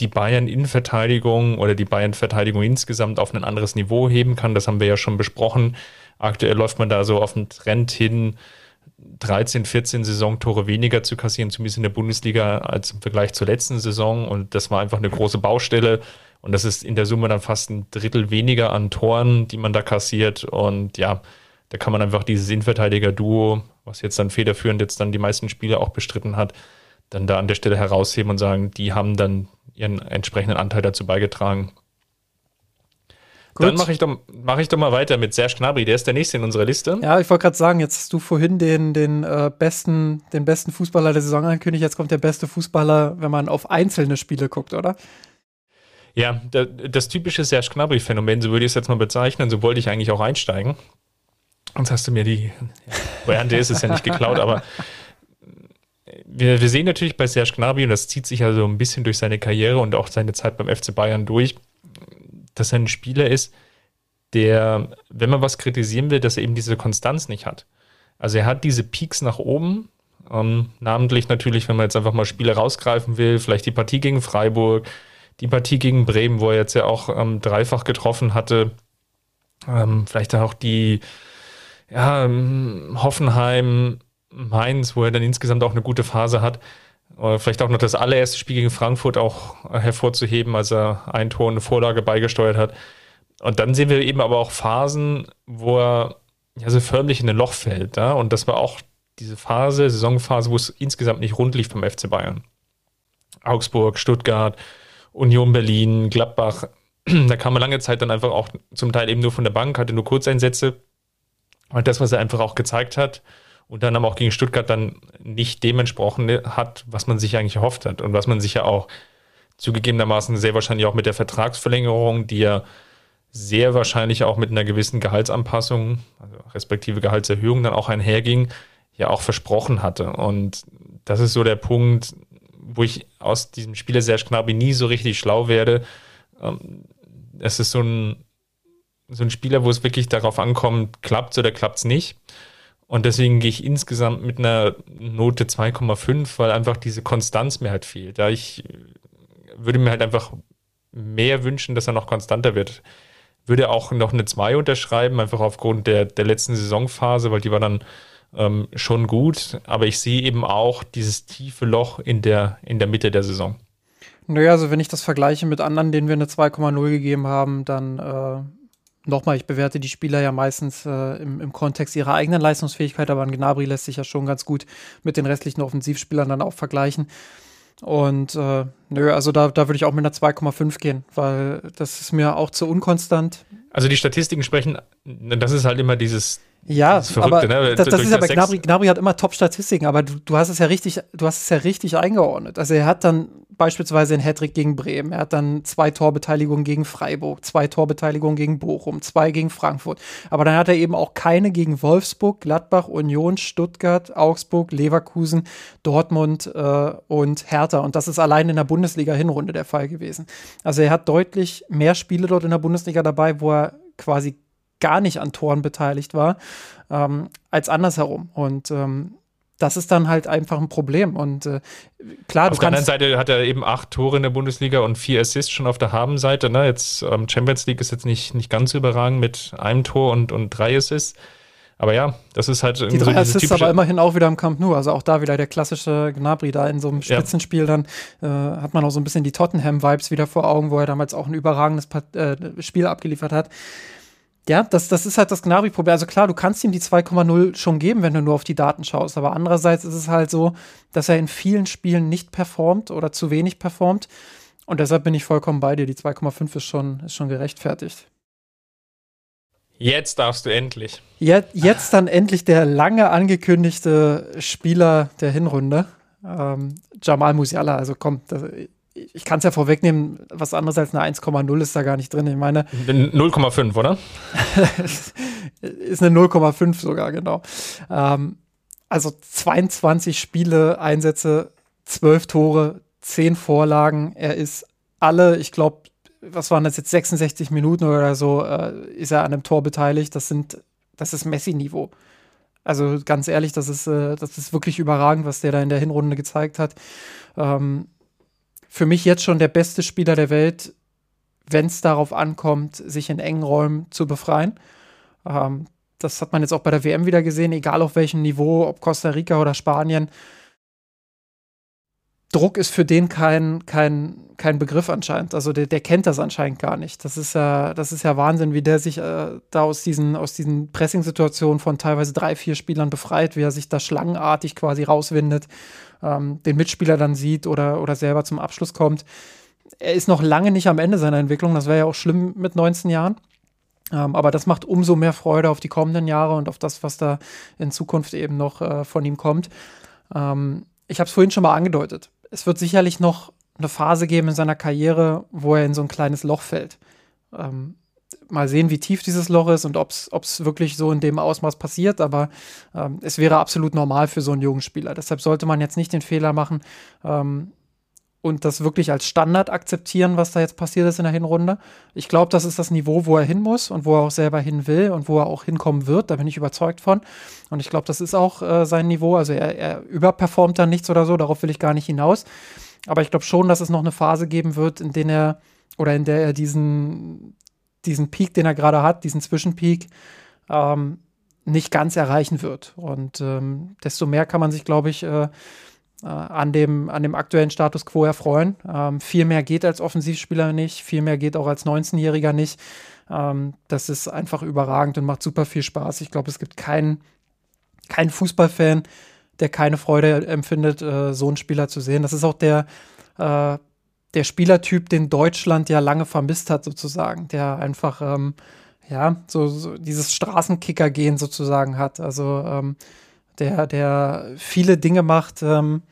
die Bayern-Innenverteidigung oder die Bayern-Verteidigung insgesamt auf ein anderes Niveau heben kann. Das haben wir ja schon besprochen. Aktuell läuft man da so auf den Trend hin, 13, 14 Saisontore weniger zu kassieren, zumindest in der Bundesliga, als im Vergleich zur letzten Saison. Und das war einfach eine große Baustelle. Und das ist in der Summe dann fast ein Drittel weniger an Toren, die man da kassiert. Und ja, da kann man einfach dieses Innenverteidiger-Duo, was jetzt dann federführend jetzt dann die meisten Spiele auch bestritten hat, dann da an der Stelle herausheben und sagen, die haben dann ihren entsprechenden Anteil dazu beigetragen, Gut. Dann mache ich, doch, mach ich doch mal weiter mit Serge Gnabry. Der ist der nächste in unserer Liste. Ja, ich wollte gerade sagen, jetzt hast du vorhin den, den, äh, besten, den besten Fußballer der Saison angekündigt. Jetzt kommt der beste Fußballer, wenn man auf einzelne Spiele guckt, oder? Ja, das typische Serge Gnabry-Phänomen, so würde ich es jetzt mal bezeichnen. So wollte ich eigentlich auch einsteigen. Sonst hast du mir die Variante ist es ja nicht geklaut, aber wir, wir sehen natürlich bei Serge Gnabry, und das zieht sich also ein bisschen durch seine Karriere und auch seine Zeit beim FC Bayern durch, dass er ein Spieler ist, der, wenn man was kritisieren will, dass er eben diese Konstanz nicht hat. Also er hat diese Peaks nach oben, ähm, namentlich natürlich, wenn man jetzt einfach mal Spiele rausgreifen will, vielleicht die Partie gegen Freiburg, die Partie gegen Bremen, wo er jetzt ja auch ähm, dreifach getroffen hatte, ähm, vielleicht auch die ja, ähm, Hoffenheim, Mainz, wo er dann insgesamt auch eine gute Phase hat. Oder vielleicht auch noch das allererste Spiel gegen Frankfurt auch hervorzuheben, als er ein Tor und eine Vorlage beigesteuert hat. Und dann sehen wir eben aber auch Phasen, wo er ja so förmlich in ein Loch fällt. Ja? Und das war auch diese Phase, Saisonphase, wo es insgesamt nicht rund lief beim FC Bayern. Augsburg, Stuttgart, Union Berlin, Gladbach. da kam er lange Zeit dann einfach auch zum Teil eben nur von der Bank, hatte nur Kurzeinsätze. Und das, was er einfach auch gezeigt hat, und dann aber auch gegen Stuttgart dann nicht dementsprochen hat, was man sich eigentlich erhofft hat und was man sich ja auch zugegebenermaßen sehr wahrscheinlich auch mit der Vertragsverlängerung, die ja sehr wahrscheinlich auch mit einer gewissen Gehaltsanpassung, also respektive Gehaltserhöhung dann auch einherging, ja auch versprochen hatte. Und das ist so der Punkt, wo ich aus diesem Spieler Serge Gnabry nie so richtig schlau werde. Ähm, es ist so ein, so ein Spieler, wo es wirklich darauf ankommt, klappt es oder klappt es nicht. Und deswegen gehe ich insgesamt mit einer Note 2,5, weil einfach diese Konstanz mir halt fehlt. Da ich würde mir halt einfach mehr wünschen, dass er noch konstanter wird. Würde auch noch eine 2 unterschreiben, einfach aufgrund der, der letzten Saisonphase, weil die war dann ähm, schon gut. Aber ich sehe eben auch dieses tiefe Loch in der, in der Mitte der Saison. Naja, also wenn ich das vergleiche mit anderen, denen wir eine 2,0 gegeben haben, dann äh nochmal, ich bewerte die Spieler ja meistens äh, im, im, Kontext ihrer eigenen Leistungsfähigkeit, aber ein Gnabry lässt sich ja schon ganz gut mit den restlichen Offensivspielern dann auch vergleichen. Und äh, nö, also da, da würde ich auch mit einer 2,5 gehen, weil das ist mir auch zu unkonstant. Also die Statistiken sprechen, das ist halt immer dieses, ja, das aber ne? das, das ist ja bei Gnabry, Gnabry hat immer Top-Statistiken, aber du, du hast es ja richtig, du hast es ja richtig eingeordnet. Also er hat dann beispielsweise einen Hattrick gegen Bremen, er hat dann zwei Torbeteiligungen gegen Freiburg, zwei Torbeteiligungen gegen Bochum, zwei gegen Frankfurt. Aber dann hat er eben auch keine gegen Wolfsburg, Gladbach, Union, Stuttgart, Augsburg, Leverkusen, Dortmund äh, und Hertha. Und das ist allein in der Bundesliga-Hinrunde der Fall gewesen. Also er hat deutlich mehr Spiele dort in der Bundesliga dabei, wo er quasi gar nicht an Toren beteiligt war, ähm, als andersherum. Und ähm, das ist dann halt einfach ein Problem. Und äh, klar, auf der anderen Seite hat er eben acht Tore in der Bundesliga und vier Assists schon auf der Habenseite. Ne? Jetzt ähm, Champions League ist jetzt nicht, nicht ganz überragend mit einem Tor und, und drei Assists. Aber ja, das ist halt Die drei so Assists aber immerhin auch wieder im Camp Nou. Also auch da wieder der klassische Gnabry da in so einem Spitzenspiel. Dann äh, hat man auch so ein bisschen die Tottenham-Vibes wieder vor Augen, wo er damals auch ein überragendes Part äh, Spiel abgeliefert hat ja, das, das ist halt das Gnabry-Problem. Also klar, du kannst ihm die 2,0 schon geben, wenn du nur auf die Daten schaust. Aber andererseits ist es halt so, dass er in vielen Spielen nicht performt oder zu wenig performt. Und deshalb bin ich vollkommen bei dir. Die 2,5 ist schon, ist schon gerechtfertigt. Jetzt darfst du endlich. Jetzt, jetzt dann endlich der lange angekündigte Spieler der Hinrunde. Ähm, Jamal Musiala. Also komm, das, ich kann es ja vorwegnehmen, was anderes als eine 1,0 ist da gar nicht drin. Ich meine. 0,5, oder? ist eine 0,5 sogar, genau. Ähm, also 22 Spiele, Einsätze, 12 Tore, 10 Vorlagen. Er ist alle, ich glaube, was waren das jetzt, 66 Minuten oder so, äh, ist er an einem Tor beteiligt. Das sind, das ist Messi-Niveau. Also ganz ehrlich, das ist, äh, das ist wirklich überragend, was der da in der Hinrunde gezeigt hat. Ähm, für mich jetzt schon der beste Spieler der Welt, wenn es darauf ankommt, sich in engen Räumen zu befreien. Ähm, das hat man jetzt auch bei der WM wieder gesehen, egal auf welchem Niveau, ob Costa Rica oder Spanien. Druck ist für den kein, kein, kein Begriff anscheinend. Also der, der kennt das anscheinend gar nicht. Das ist ja, das ist ja Wahnsinn, wie der sich äh, da aus diesen, aus diesen Pressing-Situationen von teilweise drei, vier Spielern befreit, wie er sich da schlangenartig quasi rauswindet, ähm, den Mitspieler dann sieht oder, oder selber zum Abschluss kommt. Er ist noch lange nicht am Ende seiner Entwicklung. Das wäre ja auch schlimm mit 19 Jahren. Ähm, aber das macht umso mehr Freude auf die kommenden Jahre und auf das, was da in Zukunft eben noch äh, von ihm kommt. Ähm, ich habe es vorhin schon mal angedeutet es wird sicherlich noch eine Phase geben in seiner Karriere, wo er in so ein kleines Loch fällt. Ähm, mal sehen, wie tief dieses Loch ist und ob es wirklich so in dem Ausmaß passiert, aber ähm, es wäre absolut normal für so einen jungen Spieler. Deshalb sollte man jetzt nicht den Fehler machen, ähm, und das wirklich als Standard akzeptieren, was da jetzt passiert ist in der Hinrunde. Ich glaube, das ist das Niveau, wo er hin muss und wo er auch selber hin will und wo er auch hinkommen wird. Da bin ich überzeugt von. Und ich glaube, das ist auch äh, sein Niveau. Also er, er überperformt dann nichts oder so, darauf will ich gar nicht hinaus. Aber ich glaube schon, dass es noch eine Phase geben wird, in der er oder in der er diesen, diesen Peak, den er gerade hat, diesen Zwischenpeak, ähm, nicht ganz erreichen wird. Und ähm, desto mehr kann man sich, glaube ich, äh, an, dem, an dem aktuellen Status quo erfreuen. Ähm, viel mehr geht als Offensivspieler nicht, viel mehr geht auch als 19-Jähriger nicht. Ähm, das ist einfach überragend und macht super viel Spaß. Ich glaube, es gibt keinen kein Fußballfan, der keine Freude empfindet, äh, so einen Spieler zu sehen. Das ist auch der, äh, der Spielertyp, den Deutschland ja lange vermisst hat, sozusagen, der einfach ähm, ja, so, so dieses Straßenkicker-Gehen sozusagen hat. Also ähm, der, der viele Dinge macht, ähm,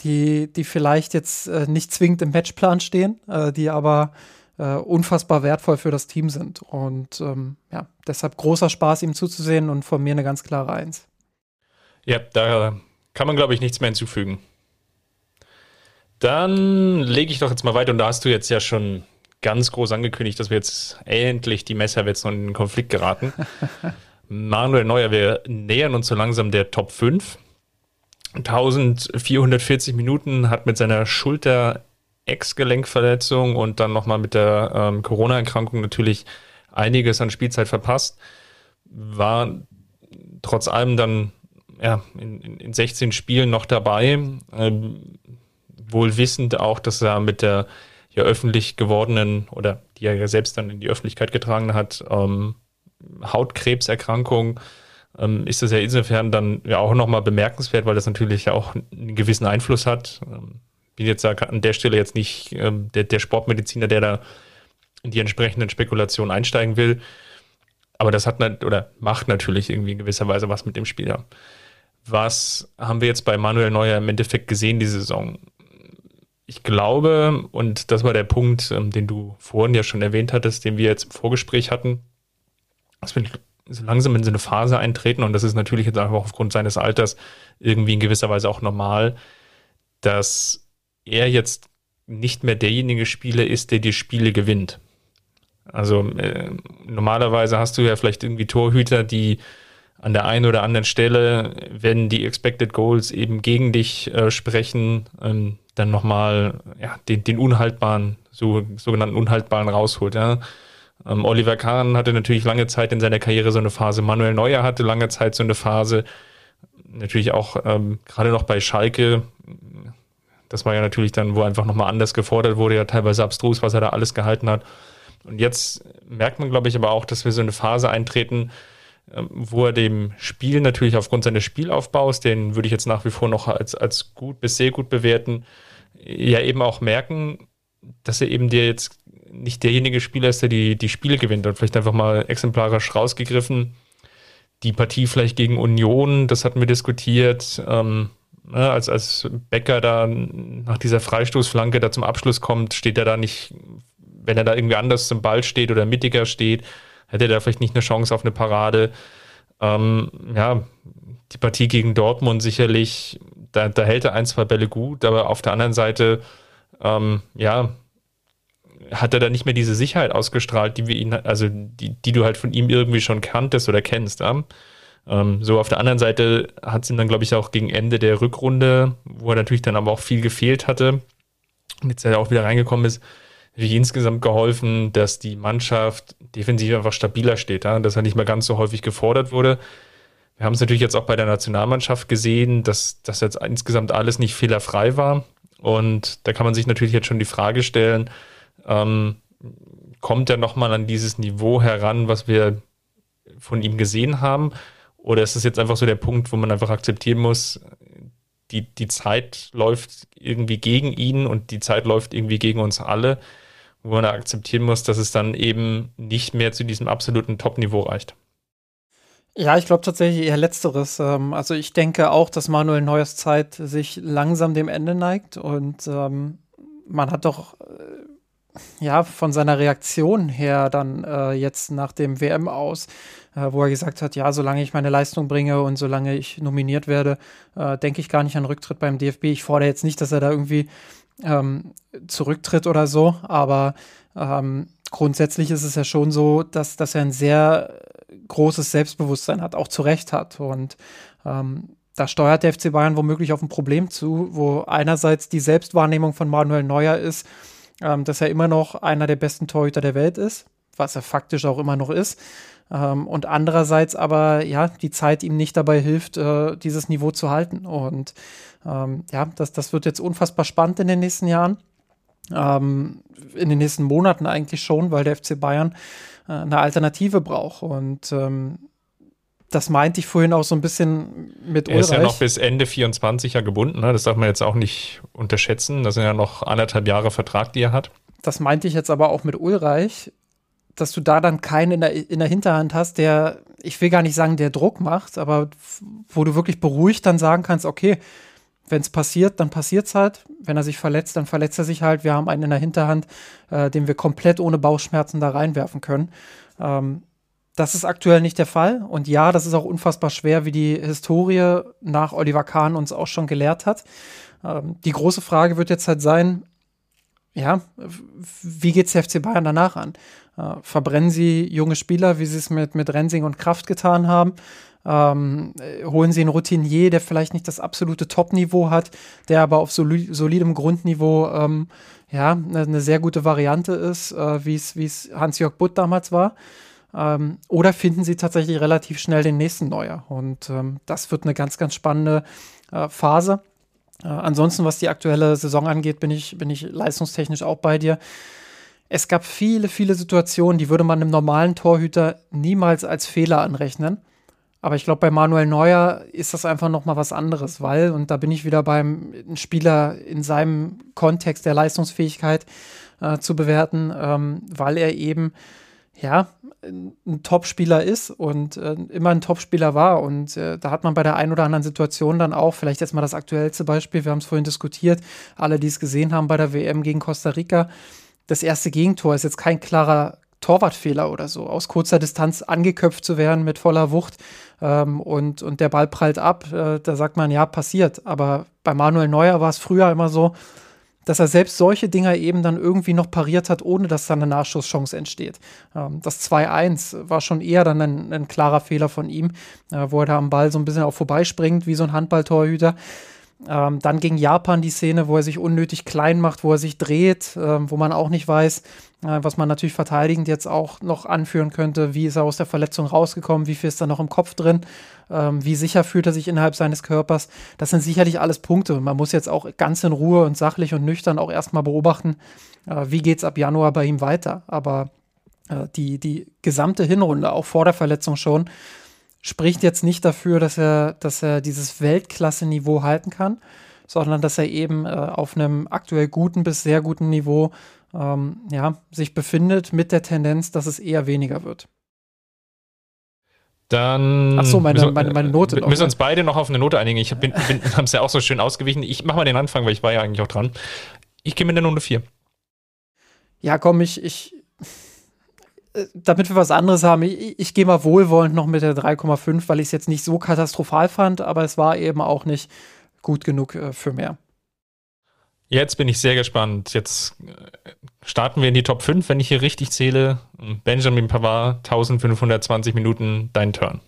die, die vielleicht jetzt äh, nicht zwingend im Matchplan stehen, äh, die aber äh, unfassbar wertvoll für das Team sind. Und ähm, ja, deshalb großer Spaß, ihm zuzusehen und von mir eine ganz klare Eins. Ja, da kann man, glaube ich, nichts mehr hinzufügen. Dann lege ich doch jetzt mal weiter und da hast du jetzt ja schon ganz groß angekündigt, dass wir jetzt endlich die Messerwetz noch in den Konflikt geraten. Manuel Neuer, wir nähern uns so langsam der Top 5. 1440 Minuten hat mit seiner Schulter Ex-Gelenkverletzung und dann nochmal mit der ähm, Corona-Erkrankung natürlich einiges an Spielzeit verpasst. War trotz allem dann ja, in, in 16 Spielen noch dabei. Ähm, wohl wissend auch, dass er mit der ja öffentlich gewordenen oder die er ja selbst dann in die Öffentlichkeit getragen hat, ähm, Hautkrebserkrankung ähm, ist das ja insofern dann ja auch nochmal bemerkenswert, weil das natürlich ja auch einen gewissen Einfluss hat. Ähm, bin jetzt an der Stelle jetzt nicht ähm, der, der Sportmediziner, der da in die entsprechenden Spekulationen einsteigen will. Aber das hat oder macht natürlich irgendwie in gewisser Weise was mit dem Spieler. Was haben wir jetzt bei Manuel Neuer im Endeffekt gesehen diese Saison? Ich glaube, und das war der Punkt, ähm, den du vorhin ja schon erwähnt hattest, den wir jetzt im Vorgespräch hatten, dass wir so langsam in so eine Phase eintreten und das ist natürlich jetzt einfach aufgrund seines Alters irgendwie in gewisser Weise auch normal, dass er jetzt nicht mehr derjenige Spieler ist, der die Spiele gewinnt. Also äh, normalerweise hast du ja vielleicht irgendwie Torhüter, die an der einen oder anderen Stelle, wenn die Expected Goals eben gegen dich äh, sprechen, ähm, dann nochmal ja, den, den unhaltbaren, so, sogenannten unhaltbaren rausholt. Ja. Ähm, Oliver Kahn hatte natürlich lange Zeit in seiner Karriere so eine Phase. Manuel Neuer hatte lange Zeit so eine Phase. Natürlich auch ähm, gerade noch bei Schalke. Das war ja natürlich dann, wo einfach nochmal anders gefordert wurde, ja teilweise abstrus, was er da alles gehalten hat. Und jetzt merkt man, glaube ich, aber auch, dass wir so eine Phase eintreten, ähm, wo er dem Spiel natürlich aufgrund seines Spielaufbaus, den würde ich jetzt nach wie vor noch als, als gut bis sehr gut bewerten, ja eben auch merken, dass er eben der jetzt nicht derjenige Spieler ist, der die, die Spiele gewinnt und vielleicht einfach mal exemplarisch rausgegriffen. Die Partie vielleicht gegen Union, das hatten wir diskutiert, ähm, ne, als, als Becker da nach dieser Freistoßflanke da zum Abschluss kommt, steht er da nicht, wenn er da irgendwie anders zum Ball steht oder mittiger steht, hätte er da vielleicht nicht eine Chance auf eine Parade. Ähm, ja, die Partie gegen Dortmund sicherlich, da, da hält er ein, zwei Bälle gut, aber auf der anderen Seite, ähm, ja, hat er da nicht mehr diese Sicherheit ausgestrahlt, die wir ihn, also die, die du halt von ihm irgendwie schon kanntest oder kennst. Ja? Ähm, so auf der anderen Seite hat es ihm dann, glaube ich, auch gegen Ende der Rückrunde, wo er natürlich dann aber auch viel gefehlt hatte und jetzt ja auch wieder reingekommen ist, wie insgesamt geholfen, dass die Mannschaft defensiv einfach stabiler steht, ja? dass er nicht mehr ganz so häufig gefordert wurde. Wir haben es natürlich jetzt auch bei der Nationalmannschaft gesehen, dass das jetzt insgesamt alles nicht fehlerfrei war. Und da kann man sich natürlich jetzt schon die Frage stellen, ähm, kommt er nochmal an dieses Niveau heran, was wir von ihm gesehen haben? Oder ist es jetzt einfach so der Punkt, wo man einfach akzeptieren muss, die, die Zeit läuft irgendwie gegen ihn und die Zeit läuft irgendwie gegen uns alle, wo man akzeptieren muss, dass es dann eben nicht mehr zu diesem absoluten Top-Niveau reicht. Ja, ich glaube tatsächlich eher Letzteres. Ähm, also ich denke auch, dass Manuel Neuers Zeit sich langsam dem Ende neigt und ähm, man hat doch ja von seiner Reaktion her dann äh, jetzt nach dem WM aus äh, wo er gesagt hat, ja, solange ich meine Leistung bringe und solange ich nominiert werde, äh, denke ich gar nicht an Rücktritt beim DFB. Ich fordere jetzt nicht, dass er da irgendwie ähm, zurücktritt oder so, aber ähm, grundsätzlich ist es ja schon so, dass, dass er ein sehr großes Selbstbewusstsein hat, auch zu Recht hat. Und ähm, da steuert der FC Bayern womöglich auf ein Problem zu, wo einerseits die Selbstwahrnehmung von Manuel Neuer ist, ähm, dass er immer noch einer der besten Torhüter der Welt ist, was er faktisch auch immer noch ist. Ähm, und andererseits aber, ja, die Zeit ihm nicht dabei hilft, äh, dieses Niveau zu halten. Und ähm, ja, das, das wird jetzt unfassbar spannend in den nächsten Jahren. Ähm, in den nächsten Monaten eigentlich schon, weil der FC Bayern äh, eine Alternative braucht. Und ähm, das meinte ich vorhin auch so ein bisschen mit Er ist ja noch bis Ende 24 ja gebunden, ne? das darf man jetzt auch nicht unterschätzen. Das sind ja noch anderthalb Jahre Vertrag, die er hat. Das meinte ich jetzt aber auch mit Ulreich dass du da dann keinen in der, in der Hinterhand hast, der, ich will gar nicht sagen, der Druck macht, aber wo du wirklich beruhigt dann sagen kannst, okay, wenn es passiert, dann passiert es halt. Wenn er sich verletzt, dann verletzt er sich halt. Wir haben einen in der Hinterhand, äh, den wir komplett ohne Bauchschmerzen da reinwerfen können. Ähm, das ist aktuell nicht der Fall. Und ja, das ist auch unfassbar schwer, wie die Historie nach Oliver Kahn uns auch schon gelehrt hat. Ähm, die große Frage wird jetzt halt sein, ja, wie geht es der FC Bayern danach an? Äh, verbrennen sie junge Spieler, wie sie es mit, mit Rensing und Kraft getan haben? Ähm, holen sie einen Routinier, der vielleicht nicht das absolute Top-Niveau hat, der aber auf soli solidem Grundniveau ähm, ja, eine, eine, sehr gute Variante ist, äh, wie es Hans-Jörg Butt damals war. Ähm, oder finden sie tatsächlich relativ schnell den nächsten Neuer? Und ähm, das wird eine ganz, ganz spannende äh, Phase. Äh, ansonsten, was die aktuelle Saison angeht, bin ich, bin ich leistungstechnisch auch bei dir. Es gab viele, viele Situationen, die würde man einem normalen Torhüter niemals als Fehler anrechnen. Aber ich glaube, bei Manuel Neuer ist das einfach noch mal was anderes, weil, und da bin ich wieder beim Spieler in seinem Kontext der Leistungsfähigkeit äh, zu bewerten, ähm, weil er eben, ja, ein Topspieler ist und äh, immer ein Topspieler war. Und äh, da hat man bei der einen oder anderen Situation dann auch, vielleicht jetzt mal das aktuellste Beispiel, wir haben es vorhin diskutiert, alle, die es gesehen haben bei der WM gegen Costa Rica, das erste Gegentor ist jetzt kein klarer Torwartfehler oder so, aus kurzer Distanz angeköpft zu werden mit voller Wucht ähm, und, und der Ball prallt ab, äh, da sagt man, ja, passiert. Aber bei Manuel Neuer war es früher immer so, dass er selbst solche Dinger eben dann irgendwie noch pariert hat, ohne dass dann eine Nachschusschance entsteht. Ähm, das 2-1 war schon eher dann ein, ein klarer Fehler von ihm, äh, wo er da am Ball so ein bisschen auch vorbeispringt, wie so ein Handballtorhüter. Ähm, dann gegen Japan die Szene, wo er sich unnötig klein macht, wo er sich dreht, äh, wo man auch nicht weiß, was man natürlich verteidigend jetzt auch noch anführen könnte. Wie ist er aus der Verletzung rausgekommen? Wie viel ist da noch im Kopf drin? Ähm, wie sicher fühlt er sich innerhalb seines Körpers? Das sind sicherlich alles Punkte. Man muss jetzt auch ganz in Ruhe und sachlich und nüchtern auch erstmal beobachten, äh, wie geht es ab Januar bei ihm weiter. Aber äh, die, die gesamte Hinrunde, auch vor der Verletzung schon, spricht jetzt nicht dafür, dass er, dass er dieses Weltklasse-Niveau halten kann, sondern dass er eben äh, auf einem aktuell guten bis sehr guten Niveau ähm, ja, sich befindet mit der Tendenz, dass es eher weniger wird. Dann Ach so, meine, müssen, meine, meine Note. Wir müssen uns beide noch auf eine Note einigen. Ich bin, bin haben es ja auch so schön ausgewichen. Ich mache mal den Anfang, weil ich war ja eigentlich auch dran. Ich gehe mit der Note 4. Ja, komm, ich, ich, äh, damit wir was anderes haben, ich, ich gehe mal wohlwollend noch mit der 3,5, weil ich es jetzt nicht so katastrophal fand, aber es war eben auch nicht gut genug äh, für mehr. Jetzt bin ich sehr gespannt. Jetzt äh, starten wir in die Top 5, wenn ich hier richtig zähle. Benjamin Pavard, 1520 Minuten, dein Turn.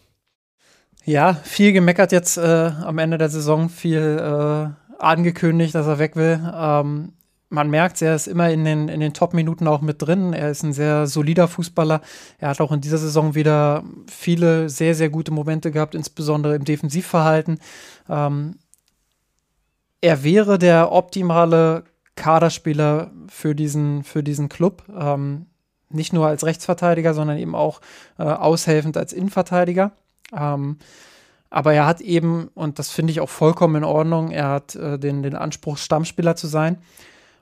Ja, viel gemeckert jetzt äh, am Ende der Saison, viel äh, angekündigt, dass er weg will. Ähm, man merkt, er ist immer in den, in den Top-Minuten auch mit drin. Er ist ein sehr solider Fußballer. Er hat auch in dieser Saison wieder viele sehr, sehr gute Momente gehabt, insbesondere im Defensivverhalten. Ähm, er wäre der optimale Kaderspieler für diesen, für diesen Club. Ähm, nicht nur als Rechtsverteidiger, sondern eben auch äh, aushelfend als Innenverteidiger. Ähm, aber er hat eben, und das finde ich auch vollkommen in Ordnung, er hat äh, den, den Anspruch, Stammspieler zu sein.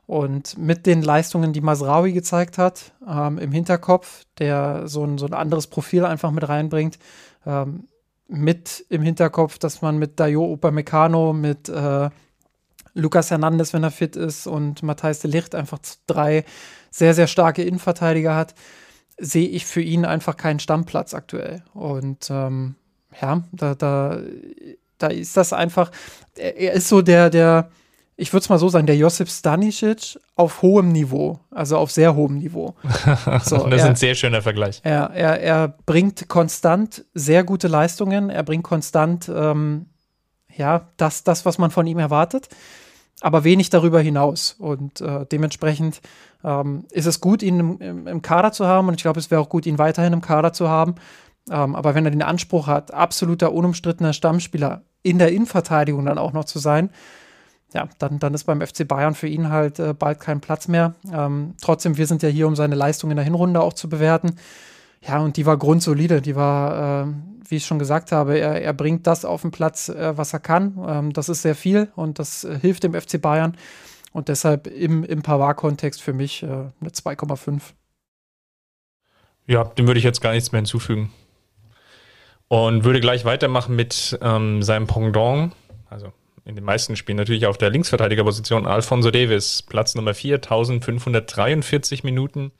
Und mit den Leistungen, die Masraui gezeigt hat, ähm, im Hinterkopf, der so ein, so ein anderes Profil einfach mit reinbringt, ähm, mit im Hinterkopf, dass man mit Dayo Upamecano, mit äh, Lucas Hernandez, wenn er fit ist, und Matthijs de Licht einfach drei sehr, sehr starke Innenverteidiger hat, sehe ich für ihn einfach keinen Stammplatz aktuell. Und ähm, ja, da, da, da ist das einfach, er ist so der, der, ich würde es mal so sagen, der Josip Stanisic auf hohem Niveau, also auf sehr hohem Niveau. So, das ist er, ein sehr schöner Vergleich. Er, er, er bringt konstant sehr gute Leistungen, er bringt konstant ähm, ja, das, das, was man von ihm erwartet, aber wenig darüber hinaus. Und äh, dementsprechend ähm, ist es gut, ihn im, im, im Kader zu haben und ich glaube, es wäre auch gut, ihn weiterhin im Kader zu haben. Ähm, aber wenn er den Anspruch hat, absoluter, unumstrittener Stammspieler in der Innenverteidigung dann auch noch zu sein, ja, dann, dann ist beim FC Bayern für ihn halt äh, bald kein Platz mehr. Ähm, trotzdem, wir sind ja hier, um seine Leistung in der Hinrunde auch zu bewerten. Ja, und die war grundsolide. Die war, äh, wie ich schon gesagt habe, er, er bringt das auf den Platz, äh, was er kann. Ähm, das ist sehr viel und das äh, hilft dem FC Bayern. Und deshalb im, im Pavard-Kontext für mich äh, eine 2,5. Ja, dem würde ich jetzt gar nichts mehr hinzufügen. Und würde gleich weitermachen mit ähm, seinem Pendant, also in den meisten Spielen natürlich auf der Linksverteidigerposition Alfonso Davis, Platz Nummer 4, 1543 Minuten.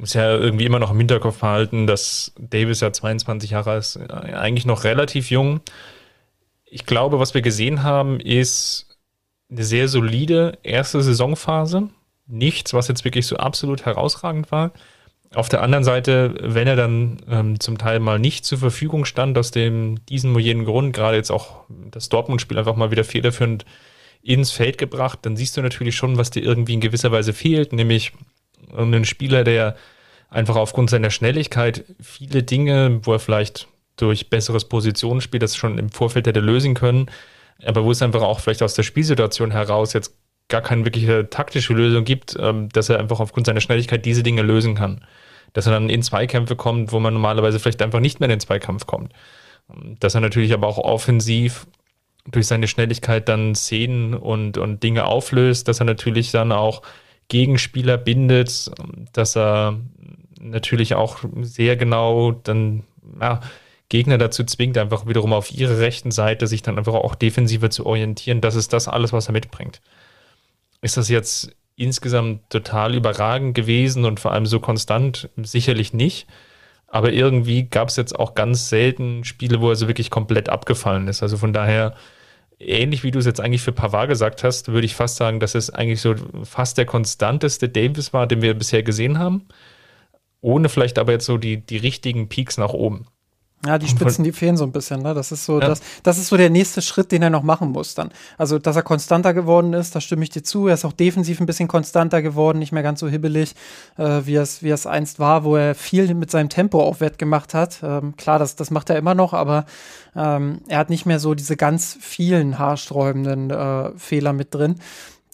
Muss ja irgendwie immer noch im Hinterkopf behalten, dass Davis ja 22 Jahre ist, äh, eigentlich noch relativ jung. Ich glaube, was wir gesehen haben, ist eine sehr solide erste Saisonphase. Nichts, was jetzt wirklich so absolut herausragend war. Auf der anderen Seite, wenn er dann ähm, zum Teil mal nicht zur Verfügung stand, aus dem diesen jenen Grund, gerade jetzt auch das Dortmund-Spiel einfach mal wieder federführend ins Feld gebracht, dann siehst du natürlich schon, was dir irgendwie in gewisser Weise fehlt, nämlich einen Spieler, der einfach aufgrund seiner Schnelligkeit viele Dinge, wo er vielleicht durch besseres Positionsspiel das schon im Vorfeld hätte lösen können, aber wo es einfach auch vielleicht aus der Spielsituation heraus jetzt gar keine wirkliche taktische Lösung gibt, ähm, dass er einfach aufgrund seiner Schnelligkeit diese Dinge lösen kann dass er dann in Zweikämpfe kommt, wo man normalerweise vielleicht einfach nicht mehr in den Zweikampf kommt. Dass er natürlich aber auch offensiv durch seine Schnelligkeit dann Szenen und, und Dinge auflöst, dass er natürlich dann auch Gegenspieler bindet, dass er natürlich auch sehr genau dann ja, Gegner dazu zwingt, einfach wiederum auf ihre rechten Seite sich dann einfach auch defensiver zu orientieren. Das ist das alles, was er mitbringt. Ist das jetzt insgesamt total überragend gewesen und vor allem so konstant sicherlich nicht. Aber irgendwie gab es jetzt auch ganz selten Spiele, wo er so wirklich komplett abgefallen ist. Also von daher, ähnlich wie du es jetzt eigentlich für Pavard gesagt hast, würde ich fast sagen, dass es eigentlich so fast der konstanteste Davis war, den wir bisher gesehen haben. Ohne vielleicht aber jetzt so die, die richtigen Peaks nach oben. Ja, die Spitzen, die fehlen so ein bisschen, ne? Das ist so, ja. das, das ist so der nächste Schritt, den er noch machen muss dann. Also, dass er konstanter geworden ist, da stimme ich dir zu. Er ist auch defensiv ein bisschen konstanter geworden, nicht mehr ganz so hibbelig, äh, wie es, wie es einst war, wo er viel mit seinem Tempo auch Wert gemacht hat. Ähm, klar, das, das macht er immer noch, aber ähm, er hat nicht mehr so diese ganz vielen haarsträubenden äh, Fehler mit drin.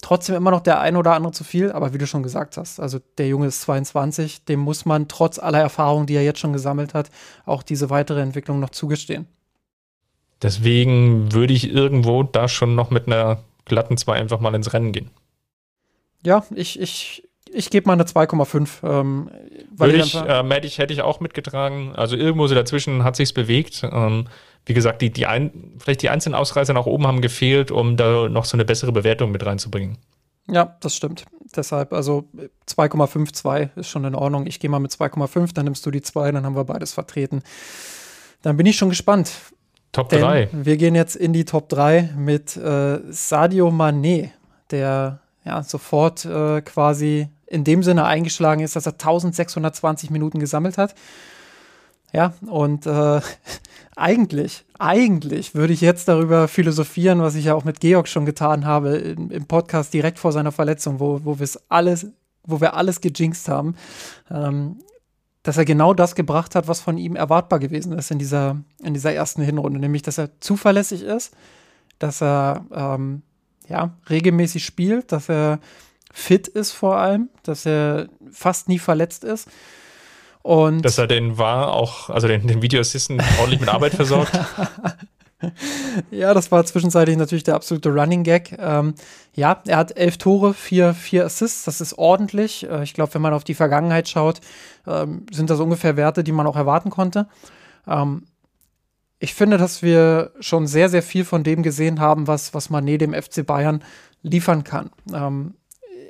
Trotzdem immer noch der ein oder andere zu viel, aber wie du schon gesagt hast, also der Junge ist 22, dem muss man trotz aller Erfahrungen, die er jetzt schon gesammelt hat, auch diese weitere Entwicklung noch zugestehen. Deswegen würde ich irgendwo da schon noch mit einer glatten 2 einfach mal ins Rennen gehen. Ja, ich, ich, ich gebe mal eine 2,5. Ähm, Würde ich, äh, hätte ich, hätte ich auch mitgetragen. Also irgendwo so dazwischen hat sich's bewegt. Ähm, wie gesagt, die, die ein, vielleicht die einzelnen Ausreißer nach oben haben gefehlt, um da noch so eine bessere Bewertung mit reinzubringen. Ja, das stimmt. Deshalb, also 2,52 ist schon in Ordnung. Ich gehe mal mit 2,5, dann nimmst du die 2, dann haben wir beides vertreten. Dann bin ich schon gespannt. Top 3. Wir gehen jetzt in die Top 3 mit äh, Sadio Mané, der ja sofort äh, quasi in dem Sinne eingeschlagen ist, dass er 1620 Minuten gesammelt hat. Ja, und äh, eigentlich, eigentlich würde ich jetzt darüber philosophieren, was ich ja auch mit Georg schon getan habe im, im Podcast direkt vor seiner Verletzung, wo, wo wir es alles, wo wir alles gejinxt haben, ähm, dass er genau das gebracht hat, was von ihm erwartbar gewesen ist in dieser, in dieser ersten Hinrunde, nämlich dass er zuverlässig ist, dass er ähm, ja, regelmäßig spielt, dass er fit ist vor allem, dass er fast nie verletzt ist. Und dass er den war auch, also den, den Videoassisten ordentlich mit Arbeit versorgt. ja, das war zwischenzeitlich natürlich der absolute Running Gag. Ähm, ja, er hat elf Tore, vier, vier Assists, das ist ordentlich. Äh, ich glaube, wenn man auf die Vergangenheit schaut, ähm, sind das ungefähr Werte, die man auch erwarten konnte. Ähm, ich finde, dass wir schon sehr, sehr viel von dem gesehen haben, was, was Mané dem FC Bayern liefern kann. Ähm,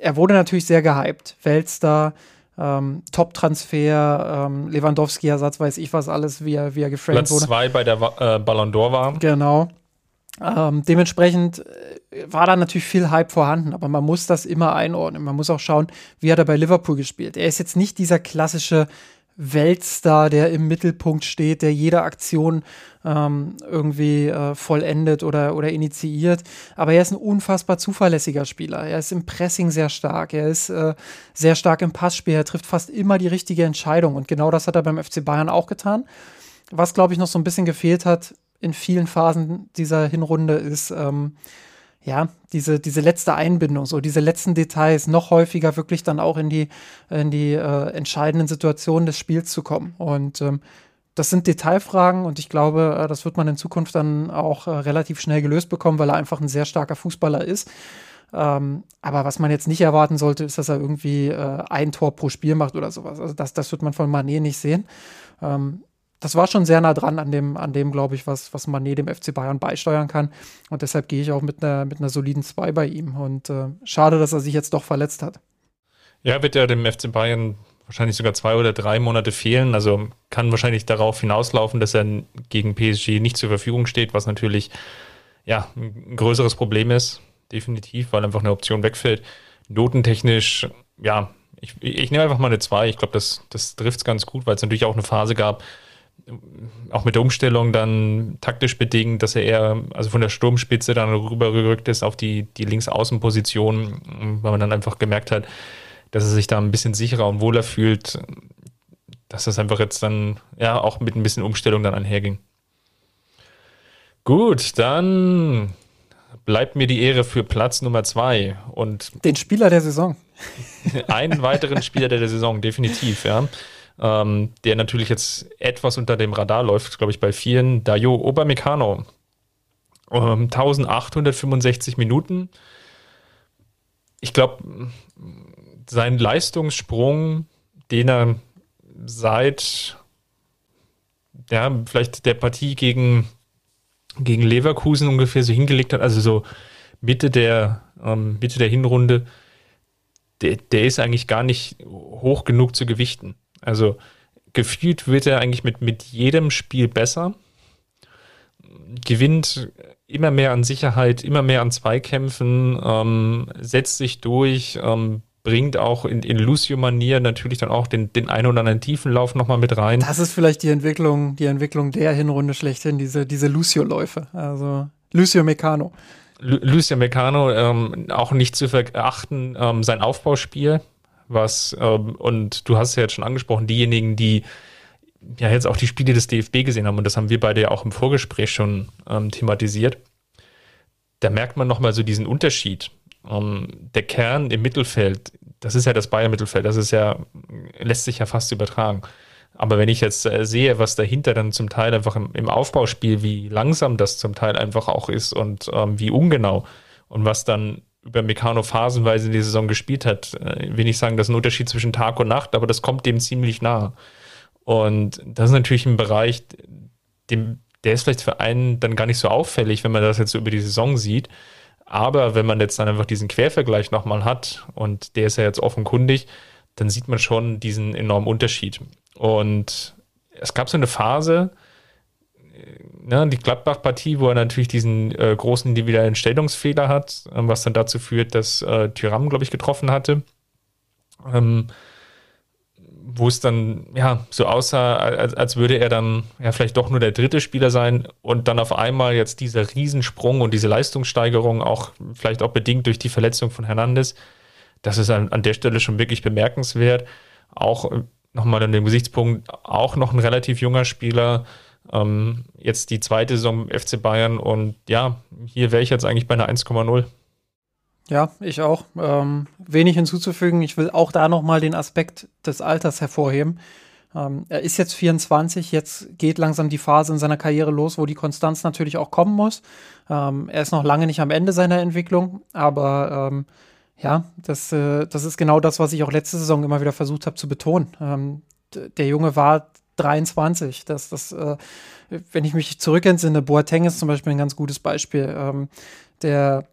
er wurde natürlich sehr gehypt. Weltstar, ähm, Top-Transfer, ähm, Lewandowski-Ersatz, weiß ich was alles, wie er, wie er geframed Platz wurde. Platz zwei bei der äh, Ballon d'Or war. Genau. Ähm, dementsprechend äh, war da natürlich viel Hype vorhanden, aber man muss das immer einordnen. Man muss auch schauen, wie hat er bei Liverpool gespielt. Er ist jetzt nicht dieser klassische Weltstar, der im Mittelpunkt steht, der jede Aktion ähm, irgendwie äh, vollendet oder, oder initiiert. Aber er ist ein unfassbar zuverlässiger Spieler. Er ist im Pressing sehr stark. Er ist äh, sehr stark im Passspiel. Er trifft fast immer die richtige Entscheidung. Und genau das hat er beim FC Bayern auch getan. Was, glaube ich, noch so ein bisschen gefehlt hat in vielen Phasen dieser Hinrunde ist, ähm, ja, diese, diese letzte Einbindung, so diese letzten Details, noch häufiger wirklich dann auch in die, in die äh, entscheidenden Situationen des Spiels zu kommen. Und ähm, das sind Detailfragen und ich glaube, äh, das wird man in Zukunft dann auch äh, relativ schnell gelöst bekommen, weil er einfach ein sehr starker Fußballer ist. Ähm, aber was man jetzt nicht erwarten sollte, ist, dass er irgendwie äh, ein Tor pro Spiel macht oder sowas. Also das, das wird man von Manet nicht sehen. Ähm, das war schon sehr nah dran an dem, an dem glaube ich, was, was Manet dem FC Bayern beisteuern kann. Und deshalb gehe ich auch mit einer, mit einer soliden 2 bei ihm. Und äh, schade, dass er sich jetzt doch verletzt hat. Ja, wird ja dem FC Bayern wahrscheinlich sogar zwei oder drei Monate fehlen. Also kann wahrscheinlich darauf hinauslaufen, dass er gegen PSG nicht zur Verfügung steht, was natürlich ja ein größeres Problem ist, definitiv, weil einfach eine Option wegfällt. Notentechnisch, ja, ich, ich nehme einfach mal eine 2. Ich glaube, das, das trifft es ganz gut, weil es natürlich auch eine Phase gab, auch mit der Umstellung dann taktisch bedingt, dass er eher, also von der Sturmspitze dann rübergerückt ist auf die, die Linksaußenposition, weil man dann einfach gemerkt hat, dass er sich da ein bisschen sicherer und wohler fühlt, dass das einfach jetzt dann, ja, auch mit ein bisschen Umstellung dann einherging. Gut, dann bleibt mir die Ehre für Platz Nummer zwei und den Spieler der Saison. einen weiteren Spieler der Saison, definitiv, ja ähm, der natürlich jetzt etwas unter dem Radar läuft, glaube ich, bei vielen. Dayo Obermecano. Ähm, 1865 Minuten. Ich glaube, sein Leistungssprung, den er seit ja, vielleicht der Partie gegen, gegen Leverkusen ungefähr so hingelegt hat, also so Mitte der, ähm, Mitte der Hinrunde, der, der ist eigentlich gar nicht hoch genug zu gewichten. Also gefühlt wird er eigentlich mit, mit jedem Spiel besser, gewinnt immer mehr an Sicherheit, immer mehr an Zweikämpfen, ähm, setzt sich durch, ähm, bringt auch in, in Lucio-Manier natürlich dann auch den, den einen oder anderen Tiefenlauf nochmal mit rein. Das ist vielleicht die Entwicklung, die Entwicklung der Hinrunde schlechthin, diese, diese Lucio-Läufe. Also Lucio Meccano. Lucio Meccano, ähm, auch nicht zu verachten, ähm, sein Aufbauspiel, was, ähm, und du hast ja jetzt schon angesprochen, diejenigen, die ja jetzt auch die Spiele des DFB gesehen haben, und das haben wir beide ja auch im Vorgespräch schon ähm, thematisiert, da merkt man nochmal so diesen Unterschied. ähm, der Kern im Mittelfeld, das ist ja das Bayern-Mittelfeld, das ist ja, lässt sich ja fast übertragen. Aber wenn ich jetzt äh, sehe, was dahinter dann zum Teil einfach im, im, Aufbauspiel, wie langsam das zum Teil einfach auch ist und ähm, wie ungenau und was dann über Meccano phasenweise in die Saison gespielt hat, äh, will ich sagen, das ist ein Unterschied zwischen Tag und Nacht, aber das kommt dem ziemlich nah. Und das ist natürlich ein Bereich, dem, der ist vielleicht für einen dann gar nicht so auffällig, wenn man das jetzt so über die Saison sieht. Aber wenn man jetzt dann einfach diesen Quervergleich nochmal hat, und der ist ja jetzt offenkundig, dann sieht man schon diesen enormen Unterschied. Und es gab so eine Phase, ne, die Gladbach-Partie, wo er natürlich diesen äh, großen individuellen Stellungsfehler hat, äh, was dann dazu führt, dass äh, Tyram, glaube ich, getroffen hatte. Ähm, wo es dann ja so aussah, als, als würde er dann ja vielleicht doch nur der dritte Spieler sein und dann auf einmal jetzt dieser Riesensprung und diese Leistungssteigerung auch vielleicht auch bedingt durch die Verletzung von Hernandez, das ist an, an der Stelle schon wirklich bemerkenswert. Auch äh, nochmal an dem Gesichtspunkt, auch noch ein relativ junger Spieler, ähm, jetzt die zweite Saison FC Bayern und ja, hier wäre ich jetzt eigentlich bei einer 1,0. Ja, ich auch. Ähm, wenig hinzuzufügen. Ich will auch da nochmal den Aspekt des Alters hervorheben. Ähm, er ist jetzt 24, jetzt geht langsam die Phase in seiner Karriere los, wo die Konstanz natürlich auch kommen muss. Ähm, er ist noch lange nicht am Ende seiner Entwicklung, aber ähm, ja, das, äh, das ist genau das, was ich auch letzte Saison immer wieder versucht habe zu betonen. Ähm, der Junge war 23. Das, das, äh, wenn ich mich zurückentsinne, Boateng ist zum Beispiel ein ganz gutes Beispiel. Ähm, der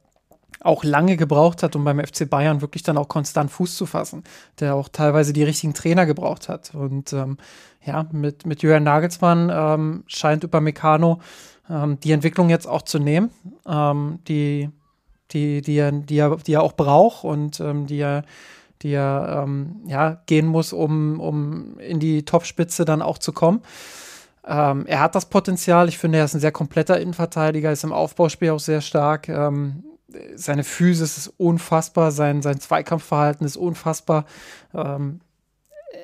auch lange gebraucht hat, um beim FC Bayern wirklich dann auch konstant Fuß zu fassen, der auch teilweise die richtigen Trainer gebraucht hat. Und ähm, ja, mit, mit Jürgen Nagelsmann ähm, scheint über Meccano ähm, die Entwicklung jetzt auch zu nehmen, ähm, die, die, die, er, die, er, die er auch braucht und ähm, die er die er ähm, ja, gehen muss, um, um in die Topspitze dann auch zu kommen. Ähm, er hat das Potenzial. Ich finde, er ist ein sehr kompletter Innenverteidiger, ist im Aufbauspiel auch sehr stark. Ähm, seine Physis ist unfassbar, sein, sein Zweikampfverhalten ist unfassbar. Ähm,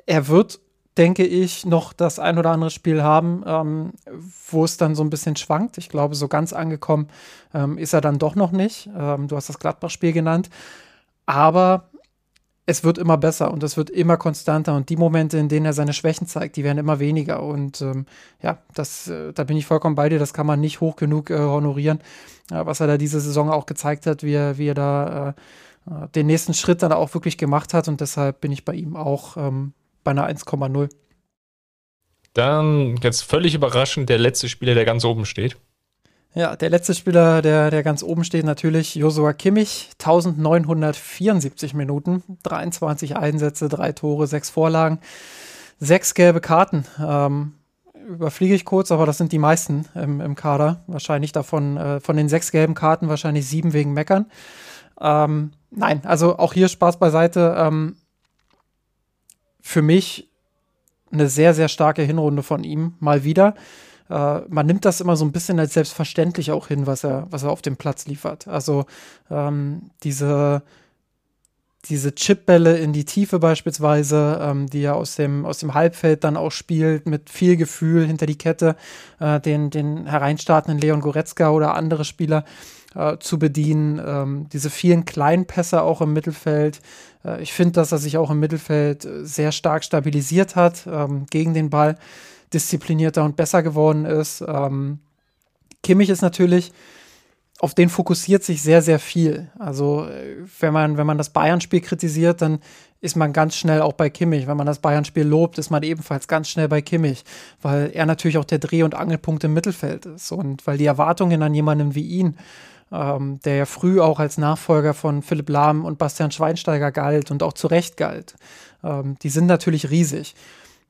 er wird, denke ich, noch das ein oder andere Spiel haben, ähm, wo es dann so ein bisschen schwankt. Ich glaube, so ganz angekommen ähm, ist er dann doch noch nicht. Ähm, du hast das Gladbach-Spiel genannt. Aber es wird immer besser und es wird immer konstanter und die Momente, in denen er seine Schwächen zeigt, die werden immer weniger und ähm, ja, das, äh, da bin ich vollkommen bei dir, das kann man nicht hoch genug äh, honorieren, äh, was er da diese Saison auch gezeigt hat, wie er, wie er da äh, äh den nächsten Schritt dann auch wirklich gemacht hat und deshalb bin ich bei ihm auch ähm, bei einer 1,0. Dann jetzt völlig überraschend der letzte Spieler, der ganz oben steht. Ja, der letzte Spieler, der, der ganz oben steht, natürlich Josua Kimmich. 1974 Minuten, 23 Einsätze, drei Tore, sechs Vorlagen, sechs gelbe Karten. Ähm, überfliege ich kurz, aber das sind die meisten im, im Kader. Wahrscheinlich davon, äh, von den sechs gelben Karten, wahrscheinlich sieben wegen Meckern. Ähm, nein, also auch hier Spaß beiseite. Ähm, für mich eine sehr, sehr starke Hinrunde von ihm, mal wieder äh, man nimmt das immer so ein bisschen als selbstverständlich auch hin, was er, was er auf dem Platz liefert. Also ähm, diese, diese Chipbälle in die Tiefe beispielsweise, ähm, die er aus dem, aus dem Halbfeld dann auch spielt, mit viel Gefühl hinter die Kette, äh, den, den hereinstartenden Leon Goretzka oder andere Spieler äh, zu bedienen. Ähm, diese vielen kleinen Pässe auch im Mittelfeld. Äh, ich finde, dass er sich auch im Mittelfeld sehr stark stabilisiert hat ähm, gegen den Ball disziplinierter und besser geworden ist. Ähm, Kimmich ist natürlich, auf den fokussiert sich sehr, sehr viel. Also, äh, wenn man, wenn man das Bayern-Spiel kritisiert, dann ist man ganz schnell auch bei Kimmich. Wenn man das Bayern-Spiel lobt, ist man ebenfalls ganz schnell bei Kimmich, weil er natürlich auch der Dreh- und Angelpunkt im Mittelfeld ist. Und weil die Erwartungen an jemanden wie ihn, ähm, der ja früh auch als Nachfolger von Philipp Lahm und Bastian Schweinsteiger galt und auch zu Recht galt, ähm, die sind natürlich riesig.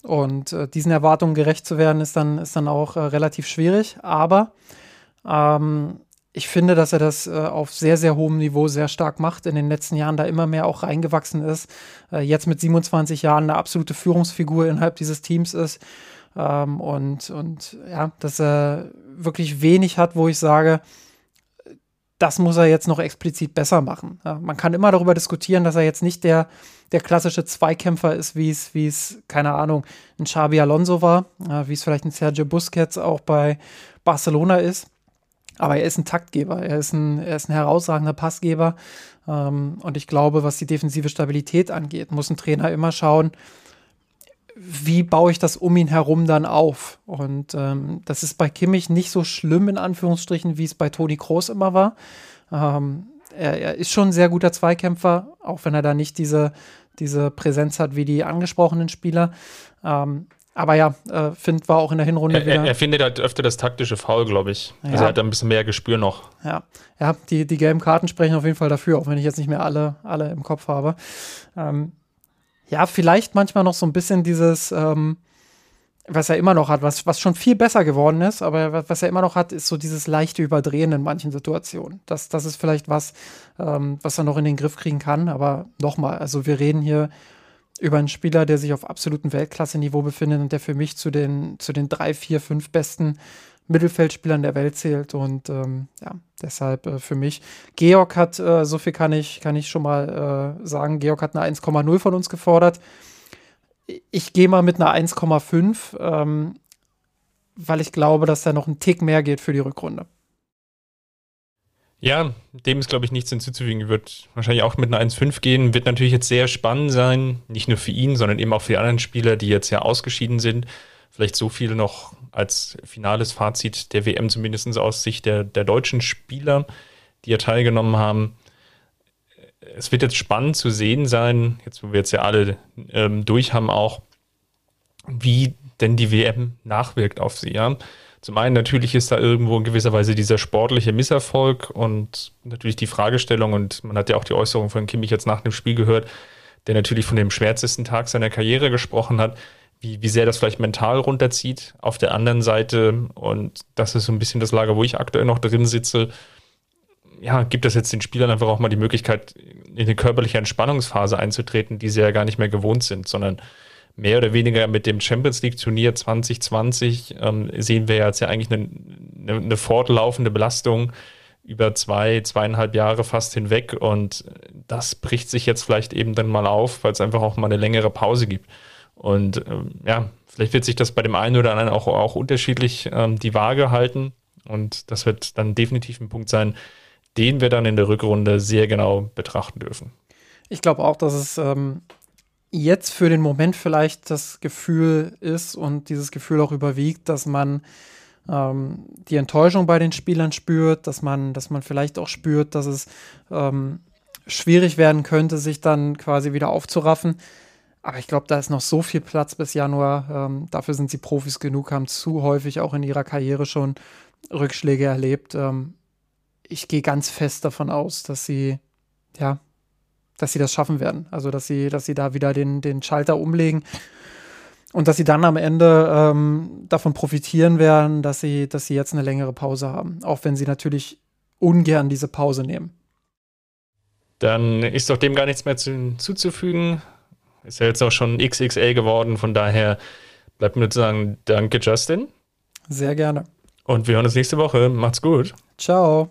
Und äh, diesen Erwartungen gerecht zu werden, ist dann, ist dann auch äh, relativ schwierig. Aber ähm, ich finde, dass er das äh, auf sehr, sehr hohem Niveau sehr stark macht, in den letzten Jahren da immer mehr auch reingewachsen ist. Äh, jetzt mit 27 Jahren eine absolute Führungsfigur innerhalb dieses Teams ist. Ähm, und, und ja, dass er wirklich wenig hat, wo ich sage, das muss er jetzt noch explizit besser machen. Ja, man kann immer darüber diskutieren, dass er jetzt nicht der, der klassische Zweikämpfer ist, wie es, wie es, keine Ahnung, ein Xabi Alonso war, ja, wie es vielleicht ein Sergio Busquets auch bei Barcelona ist. Aber er ist ein Taktgeber, er ist ein, er ist ein herausragender Passgeber. Ähm, und ich glaube, was die defensive Stabilität angeht, muss ein Trainer immer schauen, wie baue ich das um ihn herum dann auf? Und ähm, das ist bei Kimmich nicht so schlimm, in Anführungsstrichen, wie es bei Toni Kroos immer war. Ähm, er, er, ist schon ein sehr guter Zweikämpfer, auch wenn er da nicht diese, diese Präsenz hat wie die angesprochenen Spieler. Ähm, aber ja, äh, Finn war auch in der Hinrunde er, wieder. Er, findet halt öfter das taktische Foul, glaube ich. Also ja. Also er hat ein bisschen mehr Gespür noch. Ja, ja die, die gelben Karten sprechen auf jeden Fall dafür, auch wenn ich jetzt nicht mehr alle, alle im Kopf habe. Ähm, ja, vielleicht manchmal noch so ein bisschen dieses, ähm, was er immer noch hat, was, was schon viel besser geworden ist, aber was er immer noch hat, ist so dieses leichte Überdrehen in manchen Situationen. Das, das ist vielleicht was, ähm, was er noch in den Griff kriegen kann, aber nochmal, also wir reden hier über einen Spieler, der sich auf absolutem Weltklasse-Niveau befindet und der für mich zu den, zu den drei, vier, fünf besten Mittelfeldspielern der Welt zählt. Und ähm, ja, deshalb äh, für mich. Georg hat, äh, so viel kann ich, kann ich schon mal äh, sagen, Georg hat eine 1,0 von uns gefordert. Ich gehe mal mit einer 1,5, ähm, weil ich glaube, dass da noch ein Tick mehr geht für die Rückrunde. Ja, dem ist, glaube ich, nichts hinzuzufügen. Wird wahrscheinlich auch mit einer 1,5 gehen. Wird natürlich jetzt sehr spannend sein, nicht nur für ihn, sondern eben auch für die anderen Spieler, die jetzt ja ausgeschieden sind. Vielleicht so viel noch als finales Fazit der WM, zumindest aus Sicht der, der deutschen Spieler, die ja teilgenommen haben. Es wird jetzt spannend zu sehen sein, jetzt wo wir jetzt ja alle ähm, durch haben, auch, wie denn die WM nachwirkt auf sie. Ja? Zum einen natürlich ist da irgendwo in gewisser Weise dieser sportliche Misserfolg und natürlich die Fragestellung und man hat ja auch die Äußerung von Kimmich jetzt nach dem Spiel gehört, der natürlich von dem schwärzesten Tag seiner Karriere gesprochen hat, wie, wie sehr das vielleicht mental runterzieht. Auf der anderen Seite, und das ist so ein bisschen das Lager, wo ich aktuell noch drin sitze, ja, gibt es jetzt den Spielern einfach auch mal die Möglichkeit, in eine körperliche Entspannungsphase einzutreten, die sie ja gar nicht mehr gewohnt sind, sondern mehr oder weniger mit dem Champions League Turnier 2020 ähm, sehen wir jetzt ja eigentlich eine, eine, eine, fortlaufende Belastung über zwei, zweieinhalb Jahre fast hinweg und das bricht sich jetzt vielleicht eben dann mal auf, weil es einfach auch mal eine längere Pause gibt. Und ähm, ja, vielleicht wird sich das bei dem einen oder anderen auch, auch unterschiedlich ähm, die Waage halten und das wird dann definitiv ein Punkt sein, den wir dann in der Rückrunde sehr genau betrachten dürfen. Ich glaube auch, dass es ähm, jetzt für den Moment vielleicht das Gefühl ist und dieses Gefühl auch überwiegt, dass man ähm, die Enttäuschung bei den Spielern spürt, dass man, dass man vielleicht auch spürt, dass es ähm, schwierig werden könnte, sich dann quasi wieder aufzuraffen. Aber ich glaube, da ist noch so viel Platz bis Januar. Ähm, dafür sind sie Profis genug, haben zu häufig auch in ihrer Karriere schon Rückschläge erlebt. Ähm, ich gehe ganz fest davon aus, dass sie ja dass sie das schaffen werden. Also, dass sie, dass sie da wieder den, den Schalter umlegen und dass sie dann am Ende ähm, davon profitieren werden, dass sie, dass sie jetzt eine längere Pause haben. Auch wenn sie natürlich ungern diese Pause nehmen. Dann ist doch dem gar nichts mehr zu, zuzufügen. Ist ja jetzt auch schon XXL geworden, von daher bleibt mir zu sagen, danke Justin. Sehr gerne. Und wir hören uns nächste Woche. Macht's gut. Ciao.